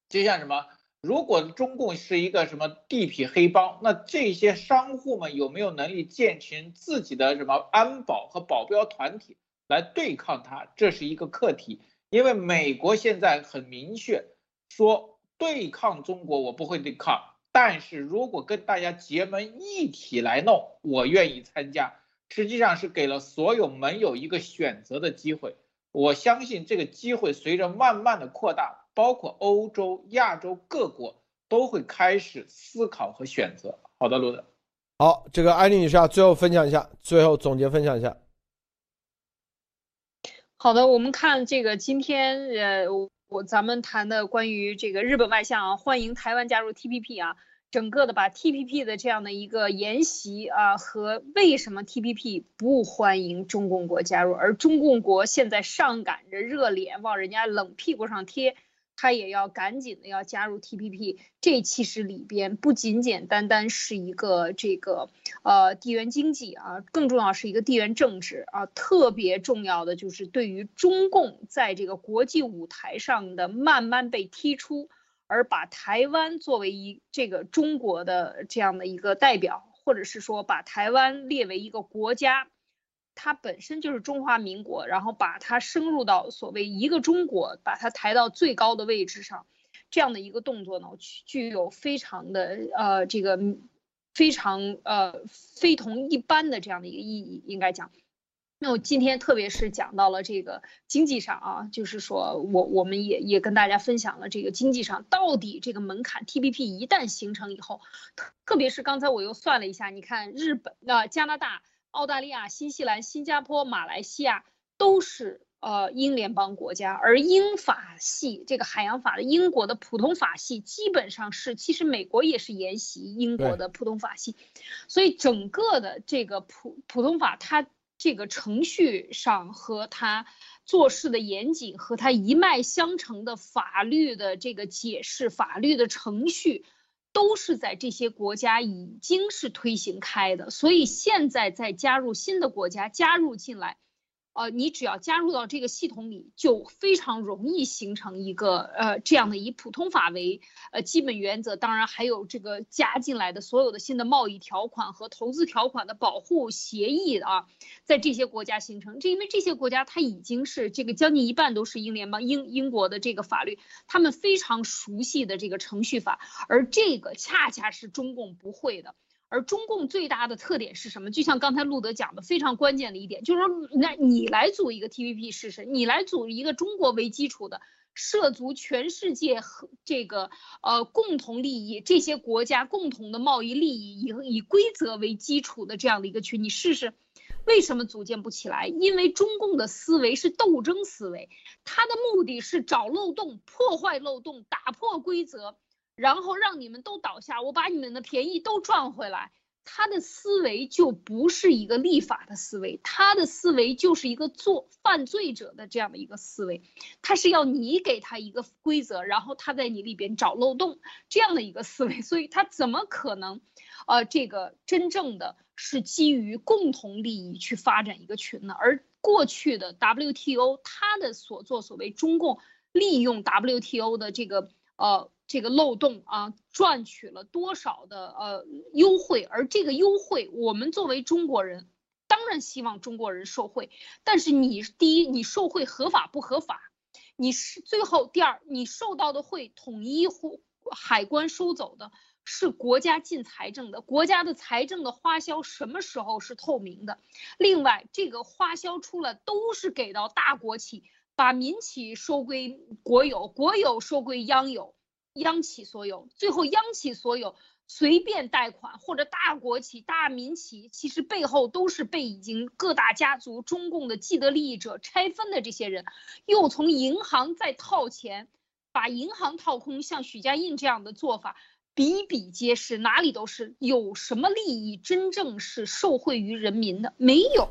就像什么，如果中共是一个什么地痞黑帮，那这些商户们有没有能力建成自己的什么安保和保镖团体来对抗它？这是一个课题。因为美国现在很明确说，对抗中国我不会对抗。但是如果跟大家结盟一起来弄，我愿意参加。实际上是给了所有盟友一个选择的机会。我相信这个机会随着慢慢的扩大，包括欧洲、亚洲各国都会开始思考和选择。好的，罗德。好，这个艾丽女士啊，最后分享一下，最后总结分享一下。好的，我们看这个今天呃，我咱们谈的关于这个日本外相啊欢迎台湾加入 TPP 啊。整个的把 TPP 的这样的一个沿袭啊，和为什么 TPP 不欢迎中共国加入，而中共国现在上赶着热脸往人家冷屁股上贴，他也要赶紧的要加入 TPP。这其实里边不仅简单单是一个这个呃地缘经济啊，更重要是一个地缘政治啊，特别重要的就是对于中共在这个国际舞台上的慢慢被踢出。而把台湾作为一这个中国的这样的一个代表，或者是说把台湾列为一个国家，它本身就是中华民国，然后把它升入到所谓一个中国，把它抬到最高的位置上，这样的一个动作呢，具具有非常的呃这个非常呃非同一般的这样的一个意义，应该讲。那我今天特别是讲到了这个经济上啊，就是说我我们也也跟大家分享了这个经济上到底这个门槛 T P P 一旦形成以后，特别是刚才我又算了一下，你看日本、啊加拿大、澳大利亚、新西兰、新加坡、马来西亚都是呃英联邦国家，而英法系这个海洋法的英国的普通法系基本上是，其实美国也是沿袭英国的普通法系，所以整个的这个普普通法它。这个程序上和它做事的严谨，和它一脉相承的法律的这个解释、法律的程序，都是在这些国家已经是推行开的。所以现在再加入新的国家加入进来。呃，你只要加入到这个系统里，就非常容易形成一个呃这样的以普通法为呃基本原则，当然还有这个加进来的所有的新的贸易条款和投资条款的保护协议啊，在这些国家形成。这因为这些国家它已经是这个将近一半都是英联邦英英国的这个法律，他们非常熟悉的这个程序法，而这个恰恰是中共不会的。而中共最大的特点是什么？就像刚才路德讲的，非常关键的一点，就是说，那你来组一个 TPP 试试，你来组一个中国为基础的，涉足全世界和这个呃共同利益，这些国家共同的贸易利益，以以规则为基础的这样的一个群，你试试，为什么组建不起来？因为中共的思维是斗争思维，他的目的是找漏洞、破坏漏洞、打破规则。然后让你们都倒下，我把你们的便宜都赚回来。他的思维就不是一个立法的思维，他的思维就是一个做犯罪者的这样的一个思维。他是要你给他一个规则，然后他在你里边找漏洞这样的一个思维。所以他怎么可能，呃，这个真正的是基于共同利益去发展一个群呢？而过去的 WTO，他的所作所为，中共利用 WTO 的这个呃。这个漏洞啊，赚取了多少的呃优惠？而这个优惠，我们作为中国人，当然希望中国人受惠。但是你第一，你受贿合法不合法？你是最后第二，你受到的会统一或海关收走的是国家进财政的，国家的财政的花销什么时候是透明的？另外，这个花销出了都是给到大国企，把民企收归国有，国有收归央有，央企所有，最后央企所有。随便贷款或者大国企、大民企，其实背后都是被已经各大家族、中共的既得利益者拆分的这些人，又从银行再套钱，把银行套空。像许家印这样的做法比比皆是，哪里都是。有什么利益真正是受惠于人民的？没有。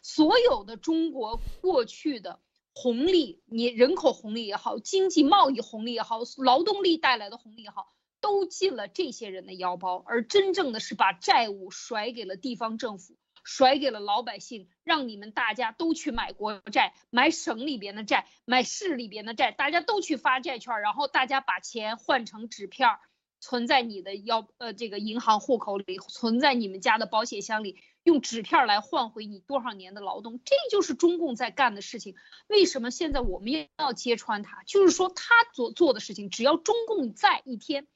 所有的中国过去的红利，你人口红利也好，经济贸易红利也好，劳动力带来的红利也好。都进了这些人的腰包，而真正的是把债务甩给了地方政府，甩给了老百姓，让你们大家都去买国债，买省里边的债，买市里边的债，大家都去发债券，然后大家把钱换成纸片儿，存在你的腰呃这个银行户口里，存在你们家的保险箱里，用纸片来换回你多少年的劳动，这就是中共在干的事情。为什么现在我们要揭穿他？就是说他所做的事情，只要中共在一天。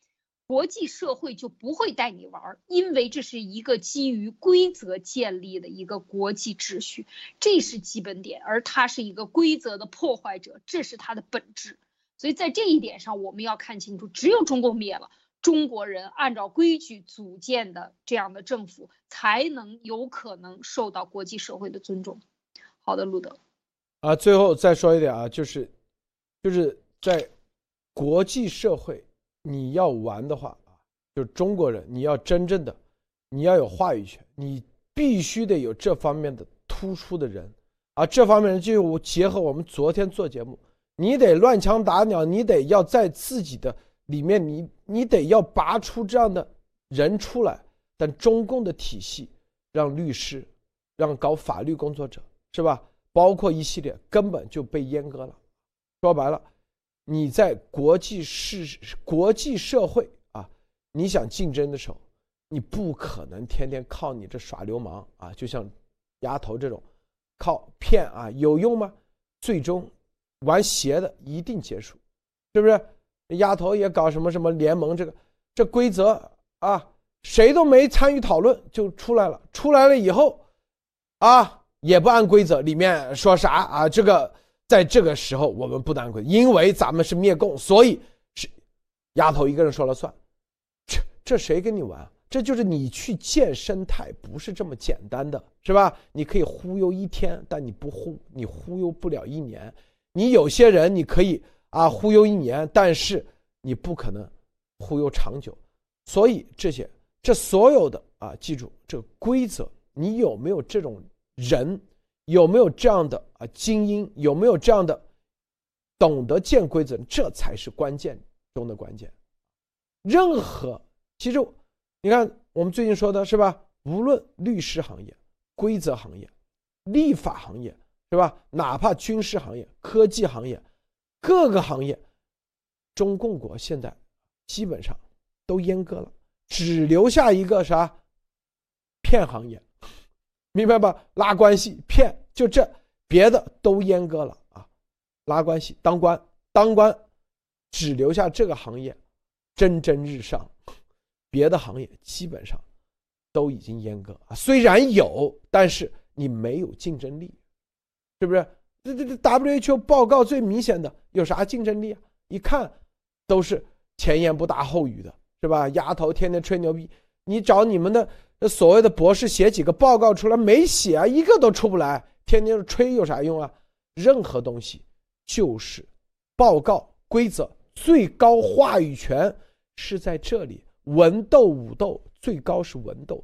国际社会就不会带你玩，因为这是一个基于规则建立的一个国际秩序，这是基本点，而他是一个规则的破坏者，这是他的本质。所以在这一点上，我们要看清楚，只有中共灭了，中国人按照规矩组建的这样的政府，才能有可能受到国际社会的尊重。好的，路德。啊，最后再说一点啊，就是，就是在国际社会。你要玩的话啊，就中国人，你要真正的，你要有话语权，你必须得有这方面的突出的人，啊，这方面就结合我们昨天做节目，你得乱枪打鸟，你得要在自己的里面，你你得要拔出这样的人出来。但中共的体系让律师，让搞法律工作者，是吧？包括一系列根本就被阉割了。说白了。你在国际市、国际社会啊，你想竞争的时候，你不可能天天靠你这耍流氓啊，就像丫头这种，靠骗啊有用吗？最终玩邪的一定结束，是不是？丫头也搞什么什么联盟，这个这规则啊，谁都没参与讨论就出来了，出来了以后啊，也不按规则，里面说啥啊，这个。在这个时候，我们不当归，因为咱们是灭共，所以是丫头一个人说了算。这这谁跟你玩？这就是你去建生态，不是这么简单的，是吧？你可以忽悠一天，但你不忽，你忽悠不了一年。你有些人你可以啊忽悠一年，但是你不可能忽悠长久。所以这些这所有的啊，记住这个规则，你有没有这种人？有没有这样的啊精英？有没有这样的懂得建规则？这才是关键中的关键。任何其实，你看我们最近说的是吧？无论律师行业、规则行业、立法行业，是吧？哪怕军事行业、科技行业，各个行业，中共国现在基本上都阉割了，只留下一个啥？骗行业。(laughs) 明白吧？拉关系骗，就这，别的都阉割了啊！拉关系当官，当官，只留下这个行业蒸蒸日上，别的行业基本上都已经阉割啊。虽然有，但是你没有竞争力，是不是？这这这 WHO 报告最明显的有啥竞争力啊？一看都是前言不搭后语的，是吧？丫头天天吹牛逼，你找你们的。所谓的博士写几个报告出来没写啊，一个都出不来，天天吹有啥用啊？任何东西就是报告规则，最高话语权是在这里。文斗武斗最高是文斗，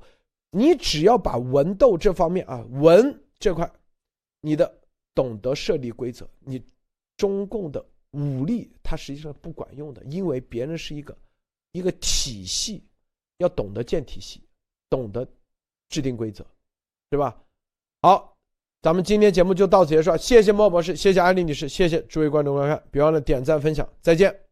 你只要把文斗这方面啊文这块，你的懂得设立规则，你中共的武力它实际上不管用的，因为别人是一个一个体系，要懂得建体系。懂得制定规则，对吧？好，咱们今天节目就到此结束。谢谢莫博士，谢谢安利女士，谢谢诸位观众观看，别忘了点赞分享，再见。